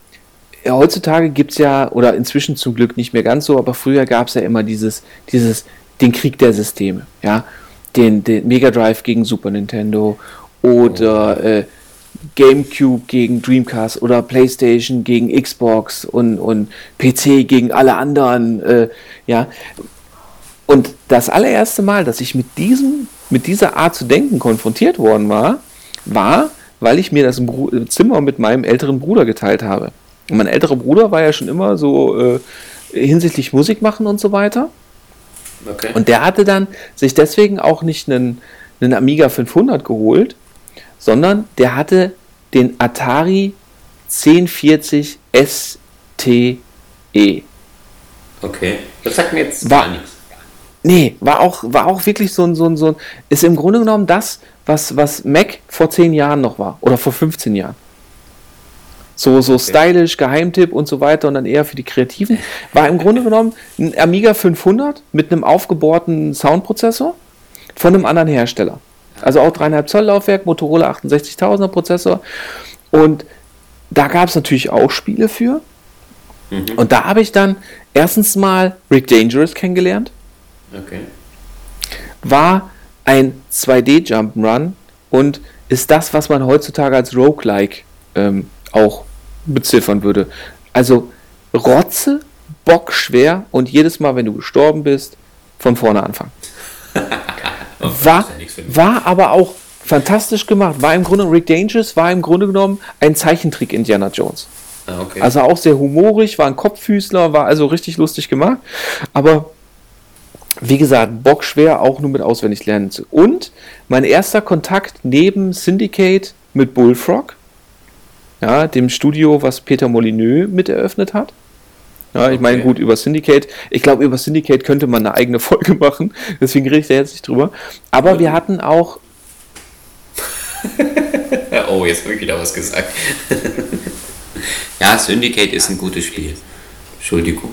heutzutage gibt es ja, oder inzwischen zum Glück nicht mehr ganz so, aber früher gab es ja immer dieses, dieses, den Krieg der Systeme, ja. Den, den Mega Drive gegen Super Nintendo oder oh. äh, GameCube gegen Dreamcast oder PlayStation gegen Xbox und, und PC gegen alle anderen, äh, ja. Und das allererste Mal, dass ich mit diesem, mit dieser Art zu denken konfrontiert worden war, war, weil ich mir das Zimmer mit meinem älteren Bruder geteilt habe. Und mein älterer Bruder war ja schon immer so äh, hinsichtlich Musik machen und so weiter. Okay. Und der hatte dann sich deswegen auch nicht einen, einen Amiga 500 geholt, sondern der hatte den Atari 1040 STE. Okay, das sagt mir jetzt war, gar nichts. Nee, war auch, war auch wirklich so ein, so ein, so ein, ist im Grunde genommen das, was, was Mac vor 10 Jahren noch war oder vor 15 Jahren. So, so okay. stylisch, Geheimtipp und so weiter und dann eher für die Kreativen. War im Grunde genommen ein Amiga 500 mit einem aufgebohrten Soundprozessor von einem anderen Hersteller. Also auch 3,5 Zoll Laufwerk, Motorola 68000er Prozessor. Und da gab es natürlich auch Spiele für. Mhm. Und da habe ich dann erstens mal Rick Dangerous kennengelernt. Okay. War ein 2D Jump'n'Run und ist das, was man heutzutage als Roguelike ähm, auch beziffern würde. Also Rotze, Bock schwer und jedes Mal, wenn du gestorben bist, von vorne anfangen. war, war aber auch fantastisch gemacht. War im Grunde, Rick Dangerous war im Grunde genommen ein Zeichentrick Indiana Jones. Ah, okay. Also auch sehr humorig, war ein Kopffüßler, war also richtig lustig gemacht. Aber wie gesagt, bockschwer auch nur mit auswendig lernen. Und mein erster Kontakt neben Syndicate mit Bullfrog ja, dem Studio, was Peter Molyneux mit eröffnet hat. Ja, ich okay. meine, gut, über Syndicate. Ich glaube, über Syndicate könnte man eine eigene Folge machen. Deswegen rede ich da jetzt nicht drüber. Aber wir hatten auch. oh, jetzt habe ich wieder was gesagt. ja, Syndicate ist ein gutes Spiel. Entschuldigung.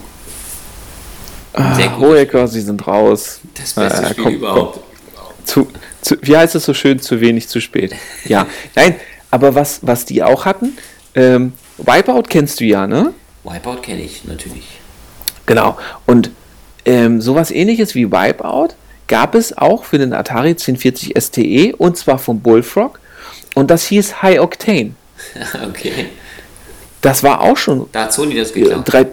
Ah, Hohecker, Sie sind raus. Das beste äh, Spiel komm, überhaupt. Komm. Zu, zu, wie heißt es so schön? Zu wenig, zu spät. Ja, nein, aber was, was die auch hatten, ähm, Wipeout kennst du ja, ne? Wipeout kenne ich, natürlich. Genau. Und ähm, sowas ähnliches wie Wipeout gab es auch für den Atari 1040 STE und zwar vom Bullfrog. Und das hieß High Octane. okay. Das war auch schon. Da hat Sony das geklaut. Drei,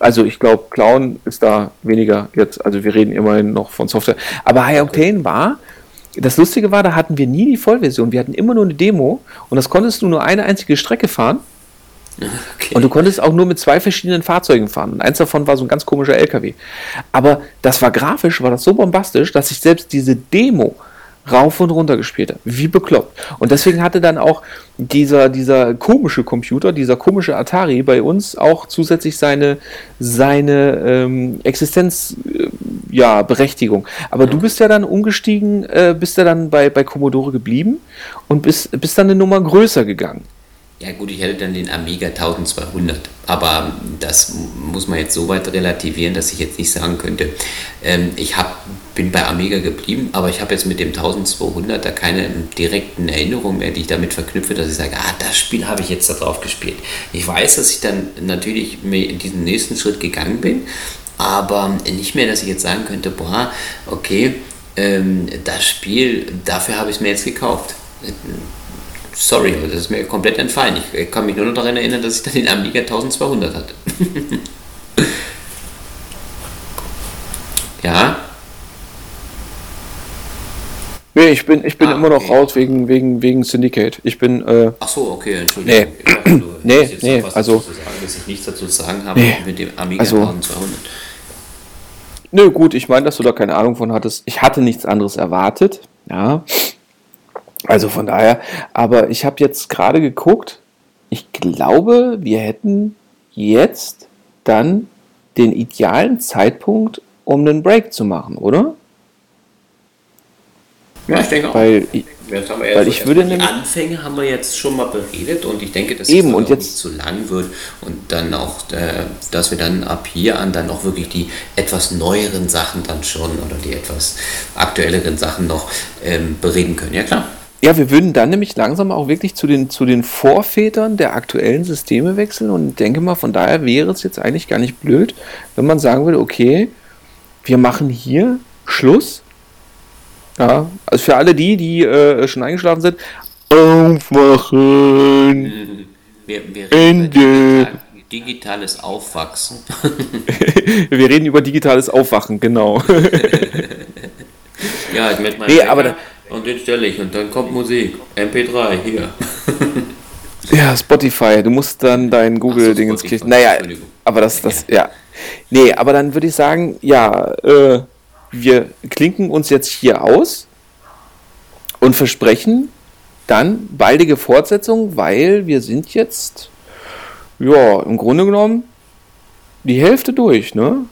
also ich glaube, Clown ist da weniger jetzt, also wir reden immerhin noch von Software. Aber High Octane war, das Lustige war, da hatten wir nie die Vollversion, wir hatten immer nur eine Demo und das konntest du nur eine einzige Strecke fahren. Okay. Und du konntest auch nur mit zwei verschiedenen Fahrzeugen fahren. Und eins davon war so ein ganz komischer LKW. Aber das war grafisch, war das so bombastisch, dass ich selbst diese Demo rauf und runter gespielt habe. Wie bekloppt. Und deswegen hatte dann auch dieser, dieser komische Computer, dieser komische Atari bei uns auch zusätzlich seine, seine ähm, Existenz, äh, ja. Aber ja. du bist ja dann umgestiegen, äh, bist ja dann bei, bei Commodore geblieben und bist, bist dann eine Nummer größer gegangen. Ja gut, ich hätte dann den Amiga 1200, aber das muss man jetzt so weit relativieren, dass ich jetzt nicht sagen könnte, ähm, ich hab, bin bei Amiga geblieben, aber ich habe jetzt mit dem 1200 da keine direkten Erinnerungen mehr, die ich damit verknüpfe, dass ich sage, ah, das Spiel habe ich jetzt da drauf gespielt. Ich weiß, dass ich dann natürlich in diesen nächsten Schritt gegangen bin, aber nicht mehr, dass ich jetzt sagen könnte, boah, okay, ähm, das Spiel, dafür habe ich es mir jetzt gekauft Sorry, das ist mir komplett entfallen. Ich kann mich nur noch daran erinnern, dass ich dann den Amiga 1200 hatte. ja. Nee, ich bin, ich bin ah, immer noch okay. raus wegen, wegen, wegen Syndicate. Ich bin. Äh, Ach so, okay, Entschuldigung. Nee, dachte, nee, nee also. Sagen, dass ich nichts dazu sagen habe nee, mit dem Amiga also, 1200. Nö, gut, ich meine, dass du da keine Ahnung von hattest. Ich hatte nichts anderes erwartet. Ja. Also von daher, aber ich habe jetzt gerade geguckt, ich glaube, wir hätten jetzt dann den idealen Zeitpunkt, um einen Break zu machen, oder? Ja, ich denke auch. Weil ich, weil so ich würde die Anfänge haben wir jetzt schon mal beredet und ich denke, dass eben, es und jetzt nicht zu lang wird und dann auch, äh, dass wir dann ab hier an dann auch wirklich die etwas neueren Sachen dann schon oder die etwas aktuelleren Sachen noch ähm, bereden können. Ja klar. ja, wir würden dann nämlich langsam auch wirklich zu den, zu den Vorvätern der aktuellen Systeme wechseln und denke mal, von daher wäre es jetzt eigentlich gar nicht blöd, wenn man sagen würde, okay, wir machen hier Schluss. Ja, also für alle die, die äh, schon eingeschlafen sind, aufwachen. Wir, wir Ende. Digitales Aufwachsen. wir reden über digitales Aufwachen, genau. ja, ich möchte mal. Nee, aber da, und den stelle ich und dann kommt Musik. MP3, hier. ja, Spotify. Du musst dann dein Google-Ding ins Kirchen. Naja, aber das, das, ja. ja. Nee, aber dann würde ich sagen, ja, äh, wir klinken uns jetzt hier aus und versprechen dann baldige Fortsetzung, weil wir sind jetzt, ja, im Grunde genommen die Hälfte durch, ne?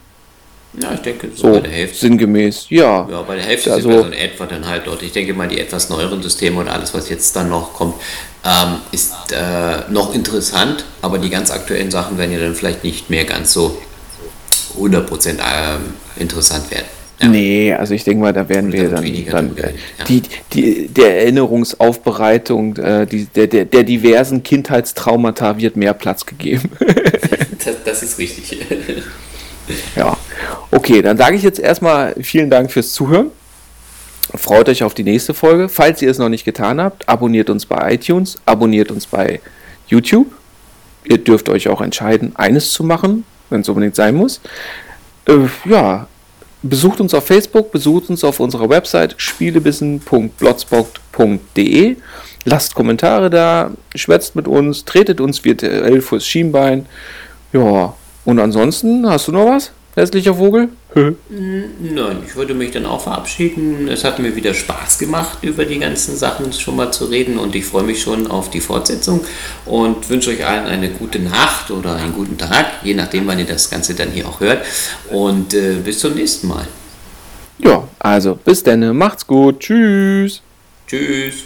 Ja, ich denke, so, so bei der Hälfte. Sinngemäß, ja. Ja, bei der Hälfte also, sind wir so in etwa dann halt dort. Ich denke mal, die etwas neueren Systeme und alles, was jetzt dann noch kommt, ähm, ist äh, noch interessant, aber die ganz aktuellen Sachen werden ja dann vielleicht nicht mehr ganz so 100% ähm, interessant werden. Ja. Nee, also ich denke mal, da werden wir dann, dann äh, ja. die, die, der Erinnerungsaufbereitung äh, die, der, der, der diversen Kindheitstraumata wird mehr Platz gegeben. das, das ist richtig. ja. Okay, dann sage ich jetzt erstmal vielen Dank fürs Zuhören. Freut euch auf die nächste Folge. Falls ihr es noch nicht getan habt, abonniert uns bei iTunes, abonniert uns bei YouTube. Ihr dürft euch auch entscheiden, eines zu machen, wenn es unbedingt sein muss. Äh, ja, besucht uns auf Facebook, besucht uns auf unserer Website spielebissen.blotspot.de. Lasst Kommentare da, schwätzt mit uns, tretet uns virtuell fürs Schienbein. Ja, und ansonsten, hast du noch was? Hässlicher Vogel? Nein, ich würde mich dann auch verabschieden. Es hat mir wieder Spaß gemacht, über die ganzen Sachen schon mal zu reden und ich freue mich schon auf die Fortsetzung und wünsche euch allen eine gute Nacht oder einen guten Tag, je nachdem, wann ihr das Ganze dann hier auch hört. Und äh, bis zum nächsten Mal. Ja, also bis dann, macht's gut, tschüss. Tschüss.